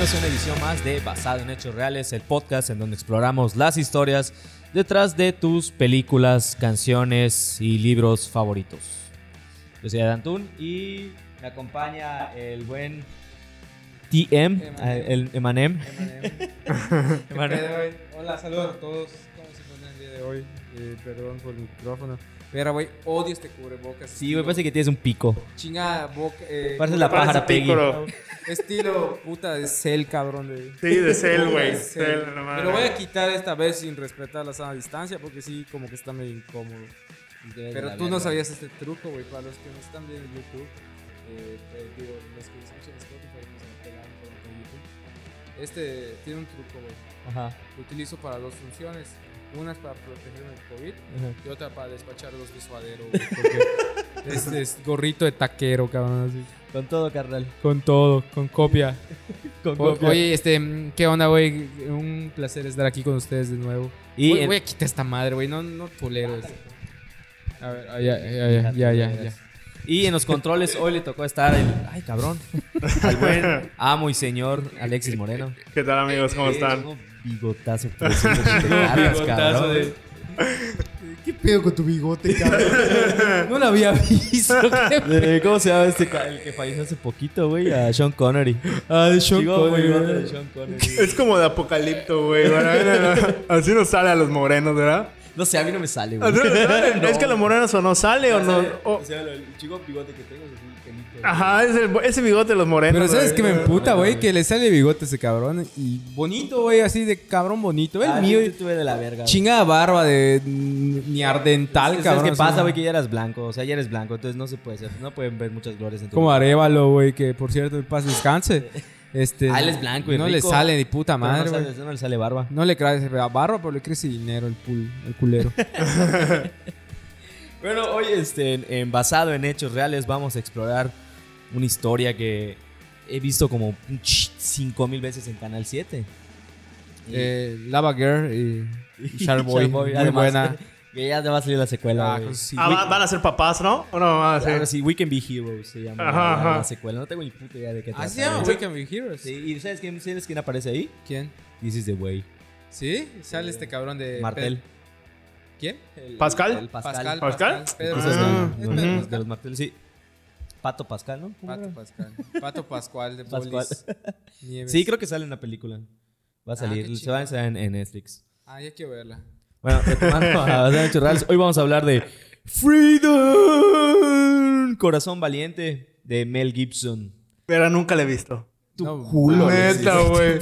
Bienvenidos a una edición más de Basado en Hechos Reales, el podcast en donde exploramos las historias detrás de tus películas, canciones y libros favoritos. Yo soy Adantún y me acompaña el buen TM, el Emanem. Emanem. Hola, saludos a todos. ¿Cómo se encuentran el día de hoy? Eh, perdón por el micrófono. Mira, güey, odio este cubrebocas. Sí, güey, parece que tienes un pico. Chinga boca. Eh, Parece la pájara Peggy. Estilo puta de cel, cabrón. De, Sí, de cel, güey. no Me lo voy a quitar esta vez sin respetar la sana distancia porque sí, como que está medio incómodo. Pero tú no sabías este truco, güey. Para los que nos están viendo en YouTube, eh, eh, digo, los que escuchan Spotify no se me pegaron por YouTube. Este tiene un truco, güey. Ajá. Lo utilizo para dos funciones. Una es para protegerme del COVID ajá. y otra para despachar los de suadero, güey, porque es, es gorrito de taquero, cabrón, así. Con todo, carnal. Con todo, con copia. Con O- copia. oye, este, ¿qué onda, güey? Un placer estar aquí con ustedes de nuevo. Y voy, en- voy a quitar esta madre, güey, no, no tolero esto. A ver, ah, ya, ya, ya, ya, ya, ya. Y en los controles hoy le tocó estar el. Ay, cabrón. Al buen amo y señor Alexis Moreno. ¿Qué tal, amigos? ¿Cómo Eh, están? Bigotazo Bigotazo cabrón. de- ¿Qué pedo con tu bigote, cabrón? No lo había visto. ¿qué ¿Cómo se llama este el que falleció hace poquito, güey? A Sean Connery. Ah, de Sean Chico, Connery. de Sean Connery. Es como de apocalipto, güey. Así nos sale a los morenos, ¿verdad? No sé, a mí no me sale, güey. Nos sale. Es que a los morenos o no sale o no. o- O sea, el chico bigote que tengo es así, pelito. Ajá, es el- ese bigote de los morenos. Pero ¿sabes güey. qué me emputa, güey? Que le sale bigote a ese cabrón. Y bonito, güey, así de cabrón bonito. El Ah, mío, yo tuve de la verga. güey. chingada barba de ni ardental, ¿Sabes cabrón. qué o pasa, güey? Que ya eras blanco. O sea, ya eres blanco. Entonces no se puede hacer. No pueden ver muchas glorias en tu Como Arevalo, güey, que por cierto, en paz descanse. Este, Ah, él es blanco y No rico. le sale ni puta Pero madre, no, güey. sale- no le sale barba. No le crece barba, pero le crece dinero el, pul, el culero. Bueno, hoy este, en- en- basado en hechos reales vamos a explorar una historia que he visto como 5 mil veces en Canal 7. Y- eh, Lava Girl y, y muy además, buena. Que ya te va a salir la secuela. Ah, sí, Ah. ¿van- ¿van a ser papás, no? ¿O no van a Ahora ser? sí, We Can Be Heroes se llama Ajá, la, la ajá. secuela. No tengo ni puta idea de qué Ah, trata. se llama. We Can Be Heroes. Sí, ¿Y sabes quién, sabes quién aparece ahí? ¿Quién? This is the way. ¿Sí? Sale este cabrón de... Martel. Pedro- ¿Quién? El- ¿Pascal? el Pascal. Pascal. ¿Pascal? Pedro Pascal. Ah, el- Es de Pedro los- Pascal. de los Martel, sí. Pato Pascal, ¿no? ¿Cómo Pato? Pascal. Pato Pascual de Pascual. Nieves. Sí, creo que sale en la película. Va a salir. qué se va a en, en Netflix. Ah, ya quiero verla. Bueno, retomando a hoy vamos a hablar de Freedom. Corazón Valiente de Mel Gibson. Pero nunca la he visto. Tu No, culo. Neta, güey.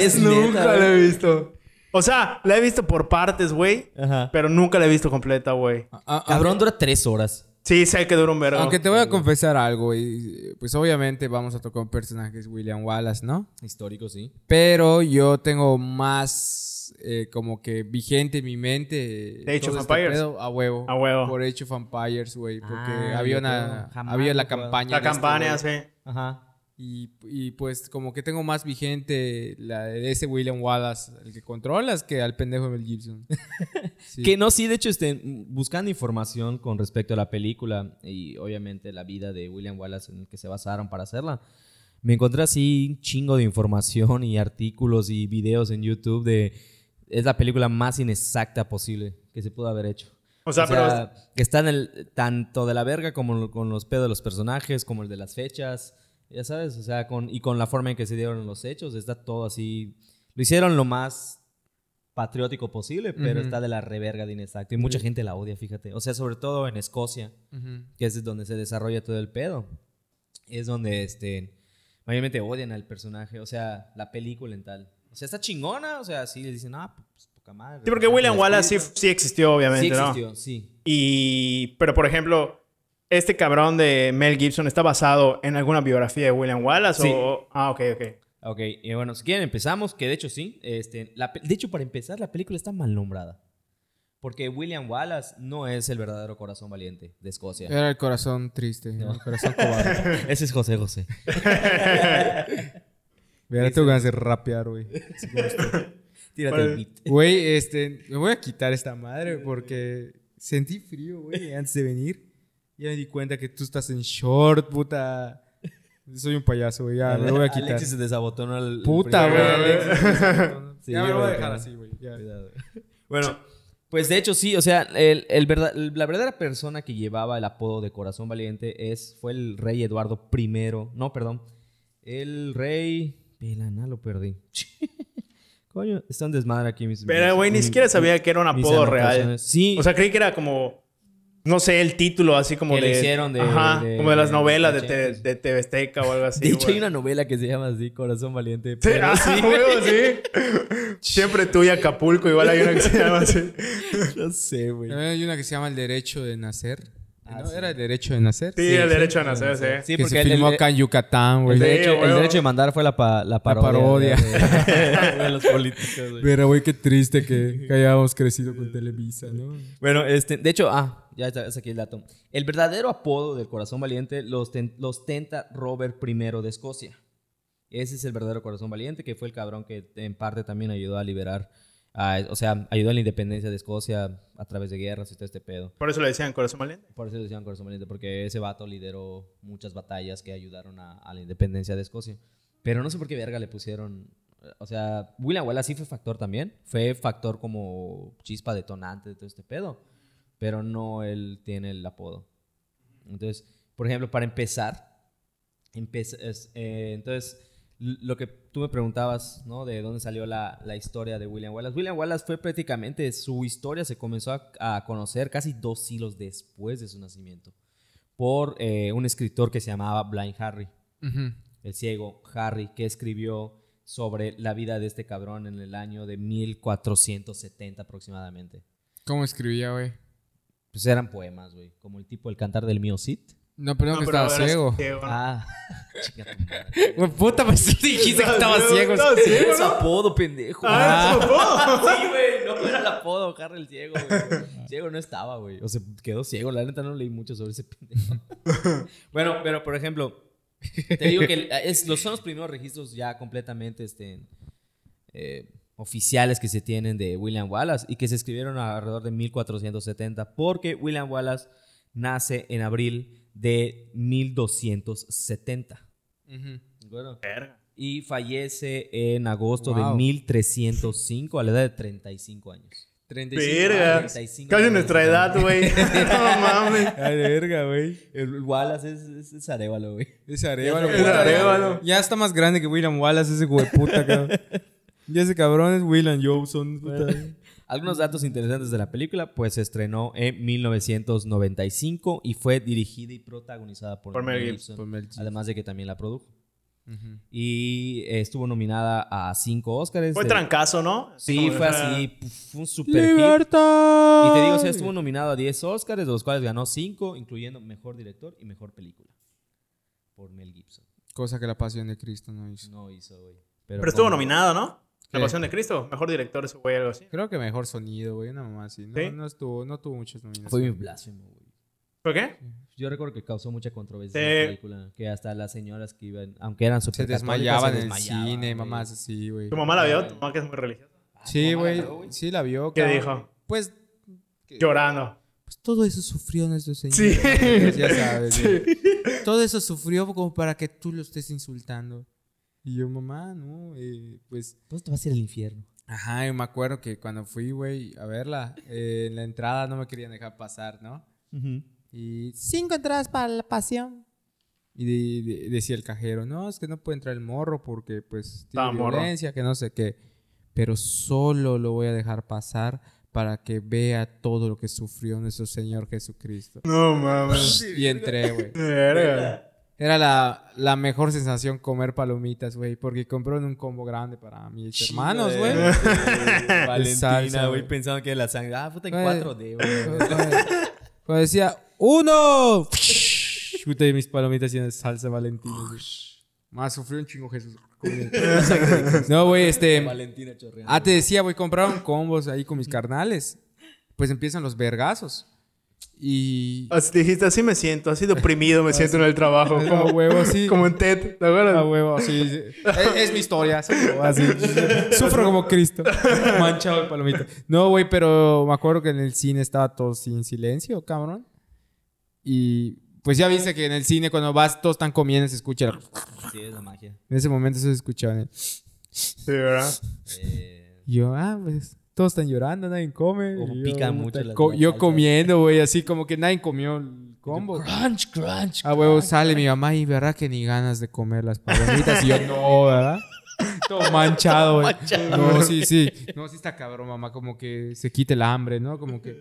Es Nunca la he visto. O sea, la he visto por partes, güey. Ajá. Pero nunca la he visto completa, güey. Cabrón, dura tres horas. Sí, sé que dura un vergo. Aunque te voy a confesar algo, güey. Pues obviamente vamos a tocar un personaje que es William Wallace, ¿no? Histórico, sí. Pero yo tengo más eh, como que vigente en mi mente. Age todo of este pedo a huevo. A huevo. Por Age of Empires, güey. Porque Ah, había una. Jamás Había la campaña. La de este campaña, sí. Ajá. Y, y pues como que tengo más vigente la de ese William Wallace, el que controlas, que al pendejo de Mel Gibson. Sí. Que no, sí, de hecho, este, buscando información con respecto a la película y obviamente la vida de William Wallace en el que se basaron para hacerla, me encontré así un chingo de información y artículos y videos en YouTube de... Es la película más inexacta posible que se pudo haber hecho. O sea, pero. que está en el tanto de la verga como con los pedos de los personajes, como el de las fechas, ya sabes, o sea, con, y con la forma en que se dieron los hechos, está todo así. Lo hicieron lo más patriótico posible, pero Ujú. está de la reverga de inexacto. Y mucha gente la odia, fíjate. O sea, sobre todo en Escocia, Ujú. que es donde se desarrolla todo el pedo. Es donde, este, mayormente odian al personaje, o sea, la película en tal. O sea, está chingona, o sea, sí le dicen, ah, pues poca madre. Sí, porque William Wallace sí, sí existió, obviamente, Sí ¿no? existió, sí. Y. Pero, por ejemplo, ¿este cabrón de Mel Gibson está basado en alguna biografía de William Wallace? Sí. O... Ah, ok, ok. Ok, y bueno, si quieren empezamos, que de hecho sí. Este, la pe- de hecho, para empezar, la película está mal nombrada. Porque William Wallace no es el verdadero corazón valiente de Escocia. Era el corazón triste, ¿no? el corazón cobarde. Ese es José José. Mira, tengo ganas de rapear, güey. Tírate el beat. Güey, este, me voy a quitar esta madre porque sentí frío, güey, antes de venir. Ya me di cuenta que tú estás en short, puta. Soy un payaso, güey. Ya, me voy a quitar. Alexis se desabotonó al. Puta, güey. Sí, ya me voy a dejar así, güey. ya. Bueno, pues de hecho sí, o sea, el, el verdad- la verdadera persona que llevaba el apodo de Corazón Valiente es, fue el rey Eduardo I. No, perdón. El rey... Pelana, lo perdí. Coño, está un desmadre aquí mis... Pero, güey, ni siquiera sabía que era un apodo real. Sí, O sea, creí que era como. No sé, el título así como Que de. le hicieron de- Ajá, de- como de las de- novelas de de, de TV Azteca o algo así. de hecho güey. hay una novela que se llama así, Corazón Valiente. Sí, pero ah, sí, huevo, sí. Siempre tú y Acapulco, igual hay una que se llama así. no sé, güey. También hay una que se llama El Derecho de Nacer. Ah, ¿No? sí. ¿Era El Derecho de Nacer? Sí, el derecho a nacer, sí. Sí, que porque se el- filmó el- acá en Yucatán, El güey. Derecho, el huevo. derecho de mandar fue la, pa- la parodia, parodia. De, de los políticos. güey. Pero, güey, qué triste que, que hayamos crecido con Televisa, ¿no? Bueno, este, de hecho, ah, ya está, es aquí el dato. El verdadero apodo del corazón valiente los, ten- los tenta Robert I de Escocia. Ese es el verdadero corazón valiente, que fue el cabrón que en parte también ayudó a liberar, a- o sea, ayudó a la independencia de Escocia a través de guerras y todo este pedo. Por eso le decían corazón valiente. Por eso le decían corazón valiente, porque ese vato lideró muchas batallas que ayudaron a, a la independencia de Escocia. Pero no sé por qué verga le pusieron. O sea, William Wallace sí fue factor también. Fue factor como chispa detonante de todo este pedo. Pero no él tiene el apodo. Entonces, por ejemplo, para empezar, empe- es- eh, entonces, lo que tú me preguntabas, ¿no? De dónde salió la, la historia de William Wallace. William Wallace fue prácticamente, su historia se comenzó a, a conocer casi dos siglos después de su nacimiento por eh, un escritor que se llamaba Blind Harry, el ciego Harry, que escribió sobre la vida de este cabrón en el año de 1470 aproximadamente. ¿Cómo escribía, güey? Pues eran poemas, güey, como el tipo El cantar del mío Cid. No, perdón No, que pero estaba ciego. Ah, tu madre. Güey, puta, pues dijiste que estaba ciego. Estaba ciego, Es ¿no? apodo, pendejo. Ah, ¿es su apodo? Sí, güey, no era el apodo, Harry el ciego, güey. Ciego no estaba, güey. O sea, quedó ciego. La neta no leí mucho sobre ese pendejo. bueno, pero por ejemplo, te digo que es, los, son los primeros registros ya completamente este, eh, oficiales que se tienen de William Wallace y que se escribieron alrededor de 1470 porque William Wallace nace en abril de 1270. Bueno, Verga. y fallece en agosto Wow. de 1305 a la edad de 35 años. 35 Verga. años. 35 Casi años. nuestra edad, güey. No mames. Ay, verga, güey. El Wallace es, es, es Arevalo, güey. Ese Arevalo. Es Arevalo. Ya está más grande que William Wallace, ese güey puta, cabrón. Ya ese cabrón es William Jowson. puta. Algunos datos interesantes de la película, pues se estrenó en 1995 y fue dirigida y protagonizada por, Por Mel Gibson. Por Mel Gibson. además de que también la produjo. Y estuvo nominada a cinco Oscars. Fue de- trancazo, ¿no? Sí, Como fue así, un super hit. ¡Libertad! Y te digo, o sea, estuvo nominado a 10 Oscars, de los cuales ganó 5, incluyendo Mejor Director y Mejor Película. Por Mel Gibson. Cosa que la pasión de Cristo no hizo. No hizo, güey. Pero estuvo como- nominado, ¿no? La. Pasión de Cristo. Mejor director ese güey, algo así. Creo que mejor sonido, güey, una mamá así. No, ¿Sí? no, estuvo, no tuvo muchas nominaciones. Fue muy blasfemo, güey. ¿Por qué? Yo recuerdo que causó mucha controversia Sí. en la película. Que hasta las señoras que iban, aunque eran Se súper desmayaban en el cine, güey. mamás así, güey. Tu mamá la vio, tu mamá que es muy religiosa. Sí, ¿Tu mamá la güey. vio, güey? Sí, la vio. ¿Qué cabrón. dijo? Pues, que- Llorando. pues todo eso sufrió nuestro Señor. Sí. Ya sabes. Sí. güey. Todo eso sufrió como para que tú lo estés insultando. Y yo, mamá, no, eh, pues... Pues te vas a ir al infierno. Ajá, yo me acuerdo que cuando fui, güey, a verla, eh, en la entrada no me querían dejar pasar, ¿no? Y cinco entradas para la pasión. Y de- de- decía el cajero, no, es que no puede entrar el morro porque pues tiene morro. violencia, que no sé qué. Pero solo lo voy a dejar pasar para que vea todo lo que sufrió nuestro Señor Jesucristo. No mames. Y entré, güey. Era la, la mejor sensación comer palomitas, güey, porque compraron un combo grande para mis hermanos, güey. Valentina, güey, pensando que la sangre. Ah, puta en Güey. 4D, güey. Cuando decía, ¡uno! Puta, y mis palomitas de salsa valentina. güey. Más sufrió un chingo Jesús. no, güey, este... Valentina chorreando. Ah, te decía, güey, compraron combos ahí con mis carnales. Pues empiezan los vergazos. Y... Así dijiste, así me siento, así deprimido me siento en el trabajo. A Como, huevo, así. como en TED, ¿te acuerdas? A huevo, sí. sí. Es, es mi historia. así, así. Sufro como Cristo. Manchado de palomita. No, güey, pero me acuerdo que en el cine estaba todo sin silencio, cabrón. Y pues ya viste que en el cine cuando vas todos están comiendo se escucha el- Sí, es la magia. En ese momento se escuchaba. ¿eh? Sí, ¿verdad? Eh, Yo, ah, pues todos están llorando, nadie come. Como yo, pican mucho las- co- yo comiendo, güey, así como que nadie comió el combo. crunch, crunch. A huevo sale mi mamá y verá que ni ganas de comer las palomitas. Y yo, no, ¿verdad? Todo manchado, güey. No, sí, sí. No, sí está cabrón, mamá. Como que se quite el hambre, ¿no? Como que.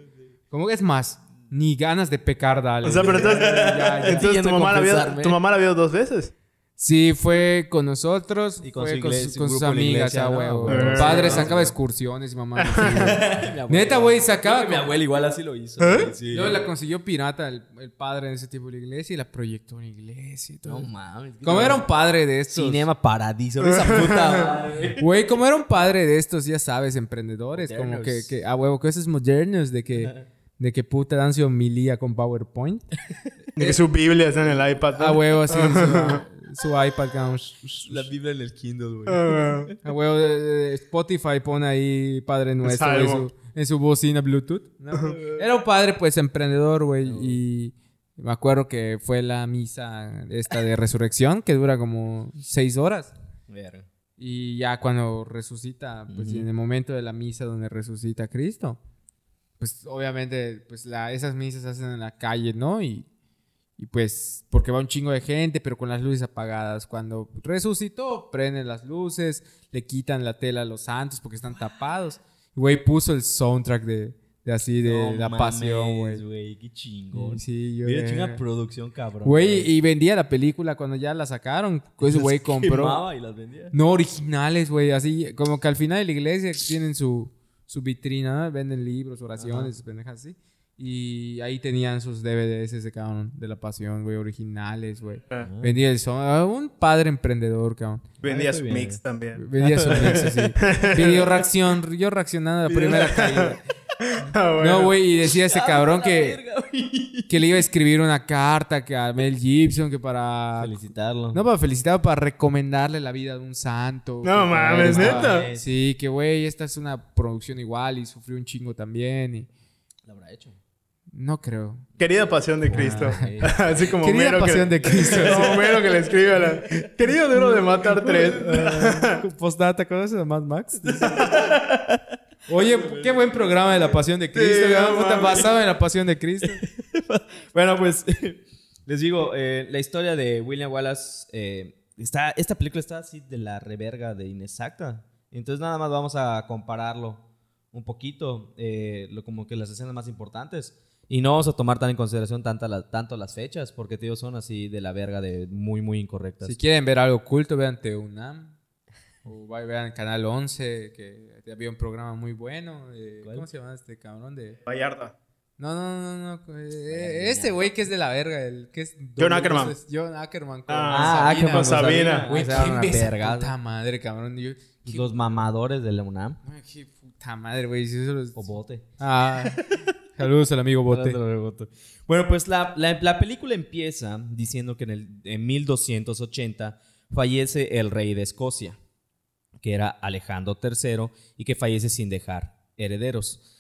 Como que es más, ni ganas de pecar, dale. O sea, pero entonces, Ya, ya. entonces tu, mamá la vio, tu mamá la vio dos veces. Sí, fue con nosotros. Y con fue su con, iglesia, sus- con amigas, iglesia, ah, Mi padre sacaba excursiones y mamá. no. Neta, güey, sacaba. Mi abuela igual así lo hizo. ¿Eh? güey, Sí. Luego la consiguió pirata el, el padre de ese tipo de la iglesia y la proyectó en la iglesia y todo. No mames. como era un padre de estos. Cinema Paradiso. Esa puta madre. Güey, como era un padre de estos, ya sabes, emprendedores. Como que, que, a huevo, cosas modernos de que, de que puta dan su homilía con PowerPoint. De que su Biblia está en el iPad. A huevo, así, su, iPad. como, La Biblia en el Kindle, güey. Eh, Spotify pone ahí Padre Nuestro en su, en su bocina Bluetooth. ¿no? Era un padre, pues, emprendedor, güey. Y me acuerdo que fue la misa esta de resurrección, que dura como seis horas. Verga. Y ya cuando resucita, pues Ujú. en el momento de la misa donde resucita Cristo, pues obviamente, pues la, esas misas se hacen en la calle, ¿no? Y, y pues, porque va un chingo de gente, pero con las luces apagadas. Cuando resucitó, prenden las luces, le quitan la tela a los santos porque están tapados. Y, Güey, puso el soundtrack de, de así, de No la mames, pasión, güey. güey. Qué chingón. Sí, yo... Mira, chinga producción, cabrón. Güey, y vendía la película cuando ya la sacaron. Pues, güey, compró... y las vendía. No, originales, güey. Así, como que al final de la iglesia tienen su, su vitrina, ¿no? venden libros, oraciones, pendejas así. Y ahí tenían sus DVDs ese cabrón de la pasión, güey, originales, güey. ah. Vendía el son. ah, Un padre emprendedor, cabrón. Vendía Ah, su mix también. Vendía su mix así. Video reacción, yo reaccionando a la primera caída. Ah, bueno. No, güey, y decía ese cabrón que, que le iba a escribir una carta que a Mel Gibson, que para. Felicitarlo. No para felicitar, para recomendarle la vida de un santo. No mames, ¿neta? Sí, que güey, esta es una producción igual y sufrió un chingo también. Y... Lo habrá hecho. No creo. Querida pasión de Cristo. Ah, Así como Querida pasión que, de Cristo. Como Homero que le escribe a la... Querido duro de matar tres. Postdata, ¿conoces a Mad Max? Oye, qué buen programa de la pasión de Cristo. Sí, no basado en la pasión de Cristo. Bueno, pues les digo, eh, la historia de William Wallace, eh, está, esta película está así de la reverga de inexacta. Entonces nada más vamos a compararlo un poquito, eh, lo, como que las escenas más importantes. Y no vamos a tomar tan en consideración tanta la- tanto las fechas, porque tío son así de la verga, de muy, muy incorrectas. Si quieren ver algo oculto, vean TUNAM. O vean Canal 11, que había un programa muy bueno. eh. ¿Cómo se llama este cabrón? De... Vallarta. No, no, no, no. eh, este güey que es de la verga, el que es... John Ackerman. John Ackerman. con Ah, Sabina, con Sabina. Güey, O sea, ¿quién una ve esa vergada. puta madre, cabrón? Yo, qué, Los mamadores de la UNAM. ay, qué puta madre, güey. si es- O bote. Ah, saludos al amigo Bote. Bueno, pues la, la- la película empieza diciendo que en, el, en 1280 fallece el rey de Escocia, que era Alejandro III, y que fallece sin dejar herederos.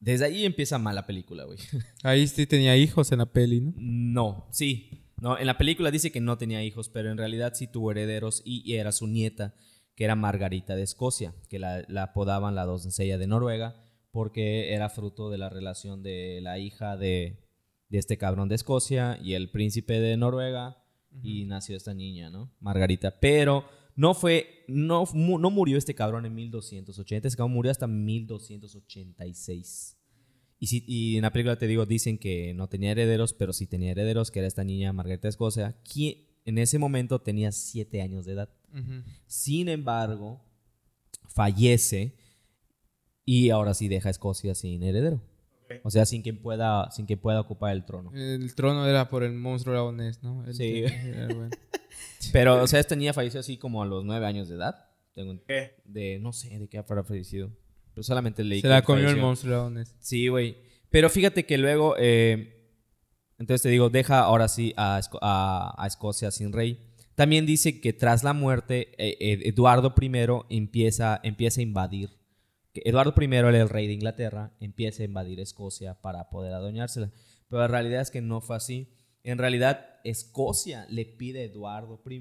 Desde ahí empieza mal la película, güey. Ahí sí tenía hijos en la peli, ¿no? No, sí. No, en la película dice que no tenía hijos, pero en realidad sí tuvo herederos y, y era su nieta, que era Margarita de Escocia, que la, la apodaban la doncella de Noruega, porque era fruto de la relación de la hija de, de este cabrón de Escocia y el príncipe de Noruega, y nació esta niña, ¿no? Margarita. Pero no fue, no, no murió este cabrón en 1280, este cabrón murió hasta 1286. Y, si- y en la película te digo, dicen que no tenía herederos, pero sí tenía herederos, que era esta niña Margarita de Escocia, quien en ese momento tenía 7 años de edad. Sin embargo, fallece y ahora sí deja a Escocia sin heredero. O sea, sin quien pueda, sin que pueda ocupar el trono. El trono era por el monstruo laonés, ¿no? El Sí. bueno. Pero, o sea, esta niña falleció así como a los 9 años de edad. Tengo ¿Qué? de, no sé de qué habrá fallecido. Pero solamente leí Se que la comió el monstruo laonés. Sí, güey. Pero fíjate que luego, eh, entonces te digo, deja ahora sí a, Esco- a- a Escocia sin rey. También dice que tras la muerte, eh, Eduardo I empieza, empieza a invadir. Que Eduardo I el rey de Inglaterra, empieza a invadir Escocia para poder adueñársela. Pero la realidad es que no fue así. En realidad, Escocia le pide a Eduardo I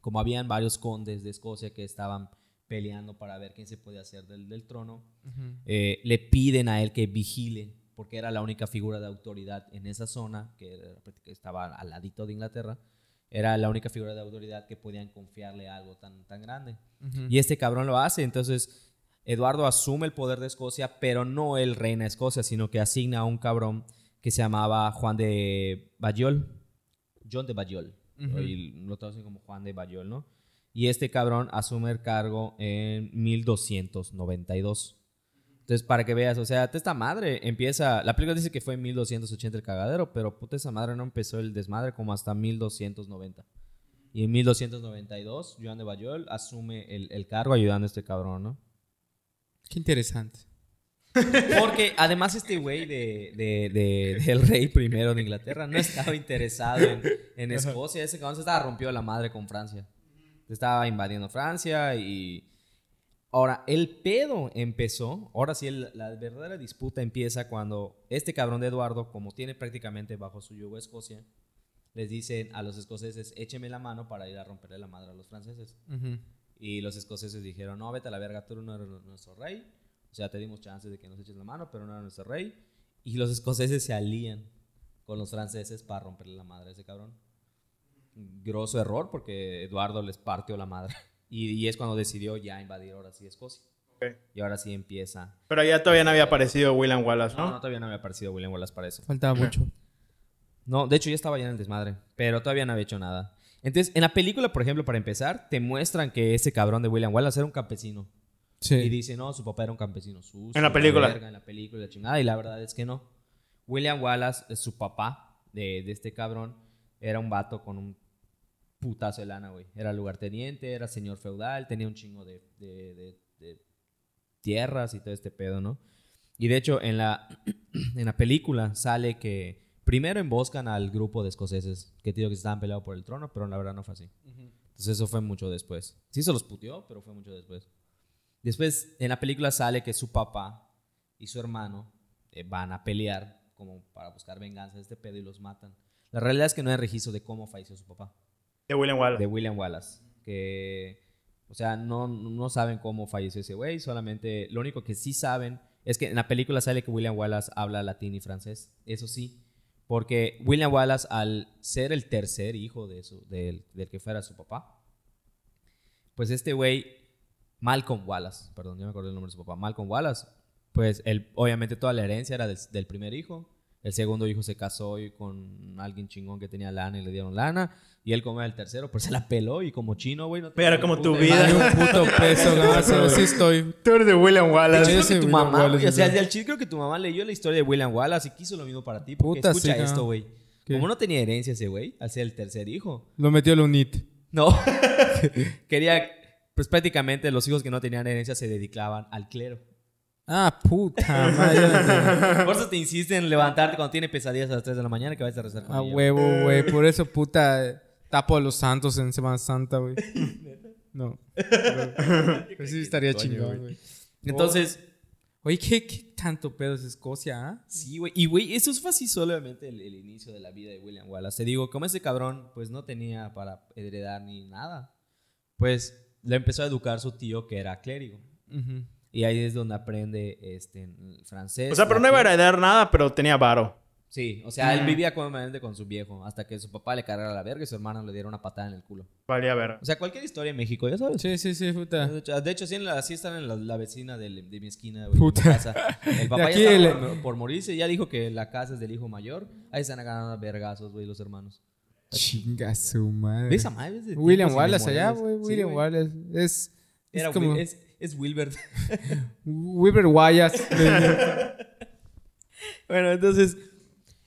como habían varios condes de Escocia que estaban peleando para ver quién se podía hacer del, trono, eh, le piden a él que vigile, porque era la única figura de autoridad en esa zona, que, estaba al ladito de Inglaterra, era la única figura de autoridad que podían confiarle algo tan, tan grande. Y este cabrón lo hace, entonces Eduardo asume el poder de Escocia, pero no él reina Escocia, sino que asigna a un cabrón que se llamaba Juan de Bayol, John de Bayol, y lo traducen como Juan de Bayol, ¿no? Y este cabrón asume el cargo en 1292. Entonces, para que veas, o sea, esta madre empieza. La película dice que fue en 1280 el cagadero, pero puta, esa madre no empezó el desmadre como hasta 1290. Y en 1292, Joan de Bayol asume el, el cargo ayudando a este cabrón, ¿no? Qué interesante. Porque además este güey de, de, del rey primero de Inglaterra no estaba interesado en, en Escocia. Ese cabrón se estaba rompió la madre con Francia. Estaba invadiendo Francia y... Ahora, el pedo empezó, ahora sí, la verdadera disputa empieza cuando este cabrón de Eduardo, como tiene prácticamente bajo su yugo Escocia, les dicen a los escoceses, écheme la mano para ir a romperle la madre a los franceses. Y los escoceses dijeron, no, vete a la verga, tú no eres nuestro rey. O sea, te dimos chances de que nos eches la mano, pero no eres nuestro rey. Y los escoceses se alían con los franceses para romperle la madre a ese cabrón grosso error porque Eduardo les partió la madre. Y, es cuando decidió ya invadir ahora sí Escocia. Y ahora sí empieza. Pero ya todavía no había aparecido William Wallace, ¿no? No, todavía no había aparecido William Wallace para eso. Faltaba mucho. No, de hecho ya estaba ya en el desmadre, pero todavía no había hecho nada. Entonces, en la película, por ejemplo, para empezar, te muestran que ese cabrón de William Wallace era un campesino. Sí. Y dice, no, su papá era un campesino sucio. En la película. en la película, la chingada. Y la verdad es que no. William Wallace, su papá de, de este cabrón, era un vato con un putazo de lana, güey. Era lugarteniente, era señor feudal, tenía un chingo de, tierras y todo este pedo, ¿no? Y de hecho, en la, en la película sale que primero emboscan al grupo de escoceses que digo que estaban peleados por el trono, pero la verdad no fue así. Entonces eso fue mucho después. Sí se los puteó, pero fue mucho después. Después, en la película sale que su papá y su hermano eh, van a pelear como para buscar venganza de este pedo y los matan. La realidad es que no hay registro de cómo falleció su papá. De William Wallace. De William Wallace. Que, o sea, no, no saben cómo falleció ese güey, solamente lo único que sí saben es que en la película sale que William Wallace habla latín y francés. Eso sí, porque William Wallace, al ser el tercer hijo de del que fuera su papá, pues este güey, Malcolm Wallace, perdón, yo me acuerdo el nombre de su papá, Malcolm Wallace, pues él, obviamente toda la herencia era del primer hijo. El segundo hijo se casó y con alguien chingón que tenía lana y le dieron lana. Y él como era el tercero, pues se la peló y como chino, güey. No Pero como tu vida. un puto peso, no, sí estoy. Tú eres de William Wallace. Yo creo que tu mamá, o sea, al chiste creo que tu mamá leyó la historia de William Wallace y quiso lo mismo para ti. Porque Puta, escucha esto, güey. Como no tenía herencia ese güey, al ser el tercer hijo. Lo metió el UNIT. No. Quería, pues prácticamente los hijos que no tenían herencia se dedicaban al clero. Ah, puta madre. Por eso te insiste en levantarte cuando tiene pesadillas a las 3 de la mañana que vas a rezar con A huevo, güey. Por eso, puta, tapo a los santos en Semana Santa, güey. No. Pues sí estaría chingón, güey. Entonces... Oye, ¿qué, ¿qué, tanto pedo es Escocia, ah? Sí, güey. Y, güey, eso fue así solamente el, el, inicio de la vida de William Wallace. Te digo, como ese cabrón, pues no tenía para heredar ni nada, pues le empezó a educar su tío que era clérigo. Y ahí es donde aprende este, francés. O sea, pero no iba a heredar nada, pero tenía varo. Sí, o sea, él vivía cómodamente con su viejo hasta que su papá le cargara la verga y su hermano le diera una patada en el culo. Valía ver. O sea, cualquier historia en México, ya sabes. Sí, sí, sí, puta. De hecho, sí, en la, sí están en la, vecina de, de, mi esquina, güey. Puta. Casa. El papá ya estaba por, morirse, ya dijo que la casa es del hijo mayor. Ahí están agarrando vergazos, güey, los hermanos. Chinga su madre. ¿Ves a madre? William Wallace allá, güey. William Wallace. Es, es como... Es, es Wilbert. Wilbert Guayas. bueno, entonces,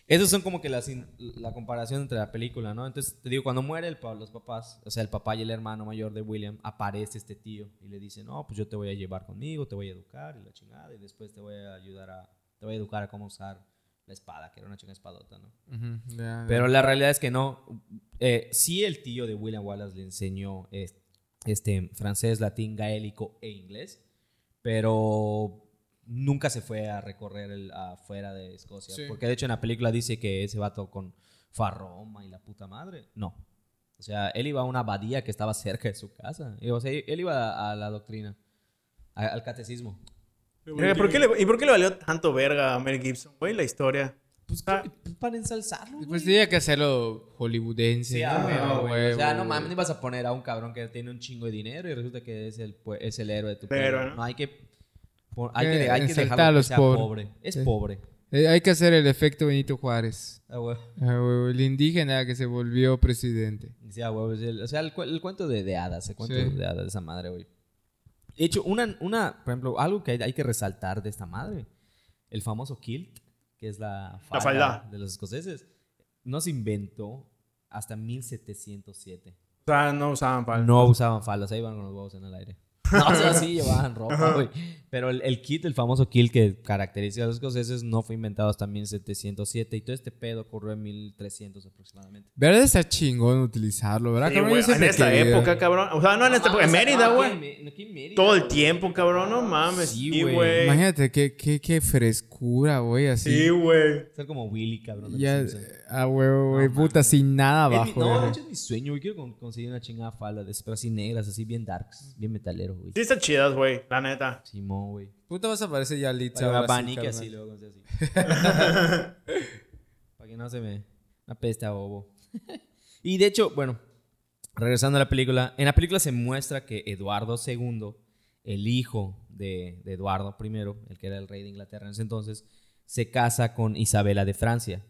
esos son como que las, la comparación entre la película, ¿no? Entonces, te digo, cuando muere el, los papás, o sea, el papá y el hermano mayor de William, aparece este tío y le dice, no, pues yo te voy a llevar conmigo, te voy a educar y la chingada, y después te voy a ayudar a, te voy a educar a cómo usar la espada, que era una chingada espadota, ¿no? Pero la realidad es que no. Eh, sí, el tío de William Wallace le enseñó este este, francés, latín, gaélico e inglés, pero nunca se fue a recorrer el, afuera de Escocia. Porque de hecho en la película dice que ese vato con Farroma y la puta madre. No. O sea, él iba a una abadía que estaba cerca de su casa. Y, o sea, él iba a, la doctrina, al catecismo. ¿Por qué le, ¿Y por qué le valió tanto verga a Mel Gibson, güey, la historia? Pues ah. para ensalzarlo. Pues tenía que hacerlo hollywoodense. Sí, ah, güey. O sea, no mames, ni vas a poner a un cabrón que tiene un chingo de dinero y resulta que es el, es el héroe de tu Pero, ¿no? hay que, hay que, hay que dejarlo que sea pobre. Es pobre. Eh, hay que hacer el efecto Benito Juárez. Ah, güey. Ah, el indígena que se volvió presidente. Sí, ah, güey. O sea, el, cuento de, de, hadas, el cuento de hadas de esa madre, güey. De hecho, una, una, por ejemplo, algo que hay, hay, que resaltar de esta madre, el famoso kilt, que es la falda, de los escoceses, no se inventó hasta 1707. O sea, no usaban falda. No usaban falda, se iban con los huevos en el aire. No, o sea, sí llevaban ropa, güey. Pero el, kit, el famoso kit que caracteriza a los escoceses, no fue inventado hasta 1707. Y todo este pedo ocurrió en 1300 aproximadamente. ¿Verdad? Está chingón utilizarlo, ¿verdad? en esta época, cabrón. O sea, no en esta época. En Mérida, güey. Todo el tiempo, cabrón. No mames. Sí, güey. Imagínate qué, qué, qué frescura, güey. Así. Sí, güey. Ser como Willy, cabrón. Ya, ah, güey, güey. puta, sin nada abajo. no, de hecho es mi sueño, güey. Quiero conseguir una chingada falda de pero así negras, así bien darks, bien metalero, güey. Sí, están chidas, güey. La neta. Simón, güey. Puta vas a parecer ya Litza. Para que así, luego, así. Para que no se me apeste a bobo. y de hecho, bueno, regresando a la película. En la película se muestra que Eduardo II, el hijo de, de Eduardo I, el que era el rey de Inglaterra en ese entonces, se casa con Isabela de Francia.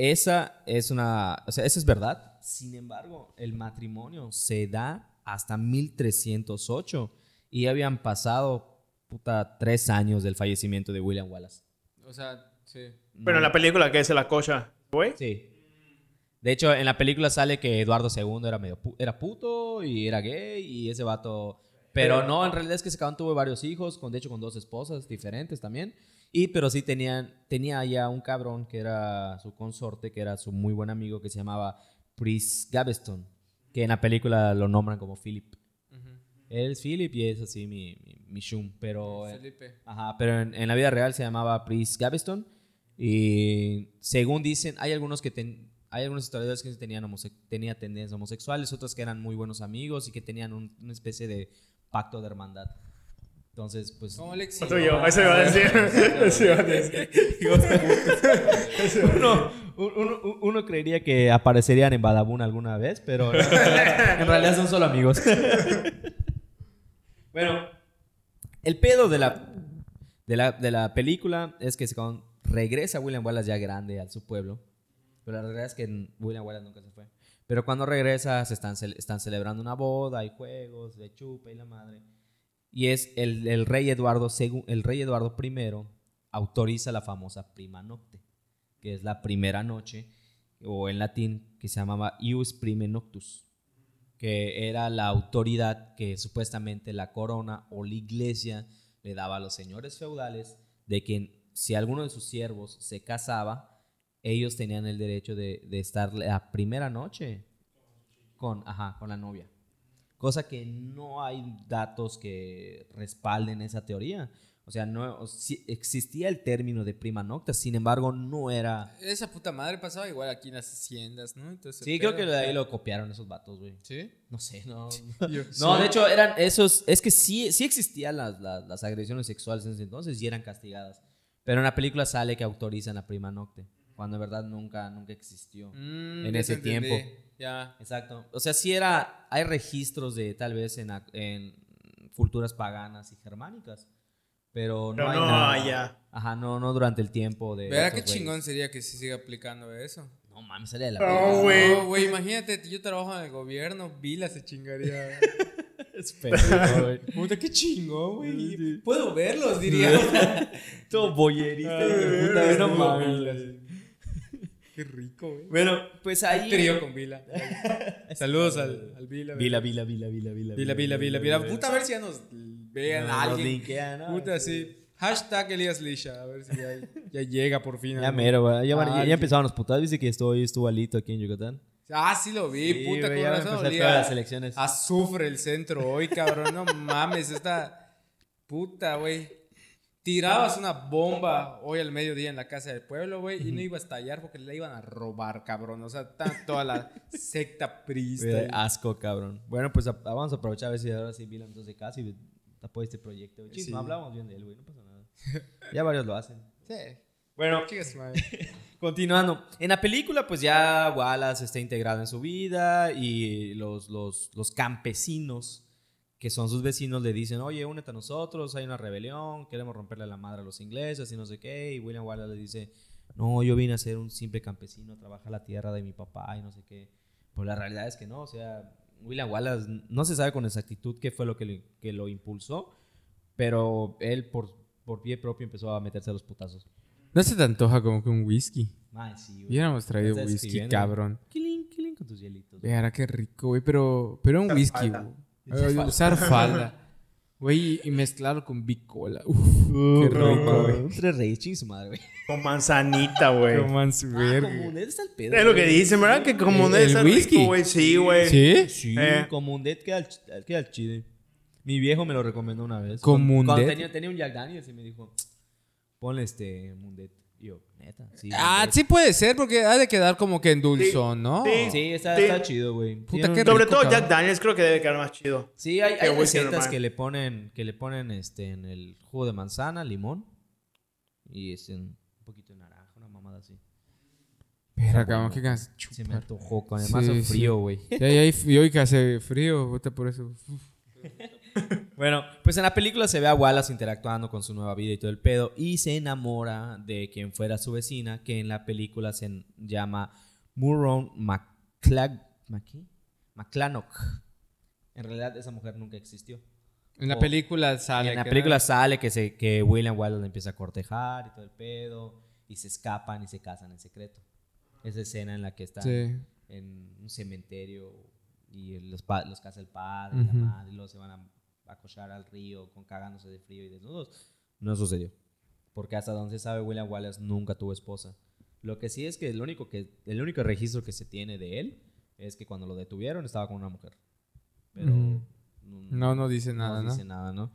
Esa es una, o sea, eso es verdad. Sin embargo, el matrimonio se da hasta 1308 y habían pasado puta tres años del fallecimiento de William Wallace. O sea, sí. Pero en la película que es la cocha, güey. Sí. De hecho, en la película sale que Eduardo II era medio era puto y era gay y ese vato pero, no, en realidad es que se tuvo varios hijos, con, de hecho con dos esposas diferentes también. Y pero sí tenían, tenía ya un cabrón que era su consorte, que era su muy buen amigo, que se llamaba Pris Gaveston, que en la película lo nombran como Philip. Él es Philip y es así mi, mi, shum, pero... Felipe. Ajá, pero en, la vida real se llamaba Pris Gaveston y según dicen, hay algunos que hay algunos historiadores que tenían, tenía tendencias homosexuales, otros que eran muy buenos amigos y que tenían una especie de pacto de hermandad. Entonces, pues. ¿Cómo le Eso iba a decir. Eso iba a decir. uno, uno, uno, creería que aparecerían en Badabun alguna vez, pero en realidad son solo amigos. bueno, el pedo de la, de la, de la película es que cuando regresa William Wallace ya grande a su pueblo, pero la realidad es que William Wallace nunca se fue. Pero cuando regresa, se están, están celebrando una boda, hay juegos, de chupa y la madre. Y es el, rey Eduardo el rey Eduardo I autoriza la famosa prima nocte, que es la primera noche, o en latín, que se llamaba ius prime noctus, que era la autoridad que supuestamente la corona o la iglesia le daba a los señores feudales de que si alguno de sus siervos se casaba, ellos tenían el derecho de, estar la primera noche con, ajá, con la novia. Cosa que no hay datos que respalden esa teoría. O sea, no existía el término de prima nocta, sin embargo, no era. Esa puta madre pasaba igual aquí en las haciendas, ¿no? sí, creo que de ahí lo copiaron esos vatos, güey. ¿Sí? No sé, no. no, de hecho, eran esos. Es que sí, sí existían las, las, agresiones sexuales en ese entonces y eran castigadas. Pero en la película sale que autorizan la prima nocte cuando de verdad nunca, nunca existió mm, en ese tiempo. Ya. Exacto. O sea, sí era, hay registros de tal vez en, en culturas paganas y germánicas, pero no, hay nada. Ya. Ajá, no, no durante el tiempo de... Verá qué chingón sería que se siga aplicando eso. No mames, sería de la No, güey. No, güey, imagínate, yo trabajo en el gobierno, Vila se chingaría. Espera, güey. Puta, qué chingón, güey. Puedo verlos, diría. Todo boyerista. puta, no mames. Qué rico, güey. Bueno, pues ahí. Trío con Vila. Saludos al, al Vila. Vila, Vila, Vila, Vila, Vila. Vila, Vila, Vila, Vila. Puta, a ver si ya nos vean a alguien. Puta, sí. Hashtag Elias Lisha. A ver si ya, ya llega por fin. Ya mero, güey. Ya, ya, empezaron los putados. Dice que estoy, estuvo alito aquí en Yucatán. Ah, sí lo vi, puta, con razón. las elecciones. Azufre el centro hoy, cabrón. No mames, esta puta, güey. Tirabas una bomba hoy al mediodía en la casa del pueblo, güey, y no iba a estallar porque le iban a robar, cabrón. O sea, toda la secta prista. asco, cabrón. Bueno, pues vamos a aprovechar a ver si ahora sí Milan entonces casi tapó este proyecto. Sí. No hablamos bien de él, güey, no pasa nada. Ya varios lo hacen. Sí. Bueno, continuando. En la película, pues ya Wallace está integrado en su vida y los, los, los campesinos que son sus vecinos, le dicen, oye, únete a nosotros, hay una rebelión, queremos romperle la madre a los ingleses y no sé qué. Y William Wallace le dice, no, yo vine a ser un simple campesino, trabajar la tierra de mi papá y no sé qué. Pues la realidad es que no, o sea, William Wallace no se sabe con exactitud qué fue lo que, que lo impulsó, pero él por, por pie propio empezó a meterse a los putazos. No se te antoja como que un whisky. Ay, sí, güey. Hubiéramos traído whisky, cabrón. Killing, killing con tus hielitos. Mira, qué rico, güey, pero, pero un whisky, güey. Usar falda. Güey, y mezclarlo con bicola. Uf, qué rico, güey. Tres reyes, su madre, güey. Con manzanita, güey. Con manzanita. Ah, Comundet está el pedo. Es lo que dicen, ¿verdad? Que Comundet está whisky. güey. Sí, güey. ¿Sí? Sí, eh. Comundet queda, queda el chile. Mi viejo me lo recomendó una vez. Comundet. Cuando tenía, tenía un Jack Daniels y me dijo, ponle este Mundet. Yo, neta. Sí, ah, sí puede ser porque ha de quedar como que en dulzón, ¿no? Sí, está, chido, güey. Sobre todo Jack Daniels creo que debe quedar más chido. Sí, hay, hay recetas que le ponen, que le ponen este, en el jugo de manzana, limón y este, un poquito de naranja, una mamada así. Mira, cabrón, qué ganas Se me antojó, además sí, frío, güey. Sí. Y, hoy que hace frío, por eso. bueno, pues en la película se ve a Wallace interactuando con su nueva vida y todo el pedo y se enamora de quien fuera su vecina, que en la película se llama Murron McClanock. En realidad esa mujer nunca existió. En la película sale. En la película sale que, se, que William Wallace empieza a cortejar y todo el pedo y se escapan y se casan en secreto. Esa escena en la que están en un cementerio y los, los casa el padre y la madre y luego se van a, a al río con cagándose de frío y desnudos. No sucedió. Porque hasta donde se sabe, William Wallace nunca tuvo esposa. Lo que sí es que el único, que, el único registro que se tiene de él es que cuando lo detuvieron estaba con una mujer. Pero no, no, dice nada, ¿no? dice nada, ¿no?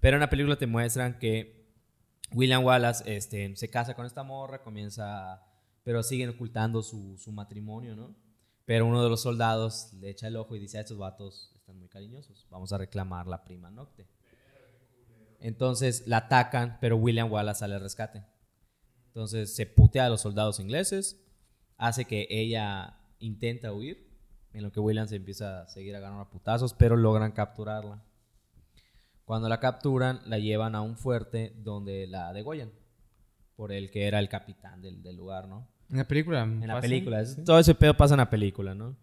Pero en la película te muestran que William Wallace este, se casa con esta morra, comienza, pero siguen ocultando su, su matrimonio, ¿no? Pero uno de los soldados le echa el ojo y dice, a estos vatos están muy cariñosos, vamos a reclamar la prima nocte. Entonces la atacan, pero William Wallace sale al rescate. Entonces se putea a los soldados ingleses, hace que ella intenta huir, en lo que William se empieza a seguir a ganar a putazos, pero logran capturarla. Cuando la capturan, la llevan a un fuerte donde la degollan, por el que era el capitán del, del lugar, ¿no? En la película. En la película. Todo ese pedo pasa en la película, ¿no?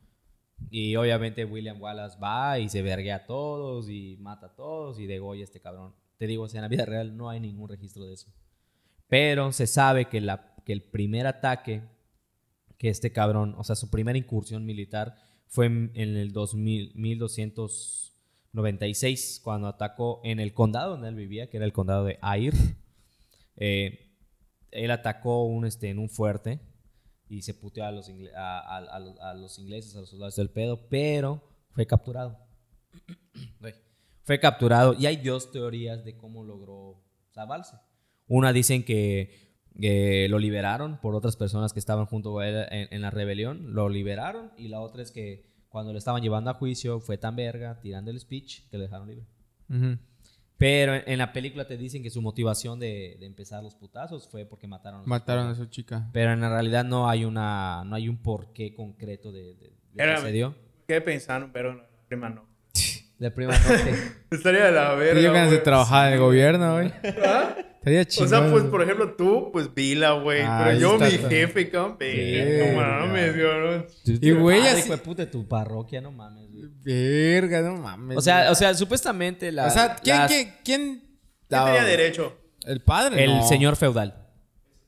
Y obviamente William Wallace va y se verguea a todos y mata a todos y degolla a este cabrón. Te digo, en la vida real no hay ningún registro de eso. Pero se sabe que, la, que el primer ataque que este cabrón, o sea, su primera incursión militar fue en, el 2000, 1296, cuando atacó en el condado donde él vivía, que era el condado de Ayr. Eh, él atacó un, este, en un fuerte y se puteó a los, a, los ingleses, a los soldados del pedo, pero fue capturado. fue capturado y hay dos teorías de cómo logró salvarse. Una dicen que lo liberaron por otras personas que estaban junto a él en, la rebelión, lo liberaron y la otra es que cuando lo estaban llevando a juicio fue tan verga, tirando el speech, que lo dejaron libre. Pero en, la película te dicen que su motivación de, empezar los putazos fue porque mataron a Mataron a su chica. Pero en realidad no hay una no hay un porqué concreto de, de, de se dio. ¿Qué pensaron? Pero la prima no. La prima no. Estaría de la verga. Yo ganas de trabajar en el gobierno, güey. ¿Ah? Estaría chido. O sea, pues, por ejemplo, tú, pues, vila, güey. Ah, pero yo, mi jefe, campe. No mames, güey. Y, güey, así... fue puta tu parroquia, no mames. Verga, no mames. O sea, o sea, supuestamente la. O sea, ¿quién, quién, quién, tenía derecho? El padre. El señor feudal.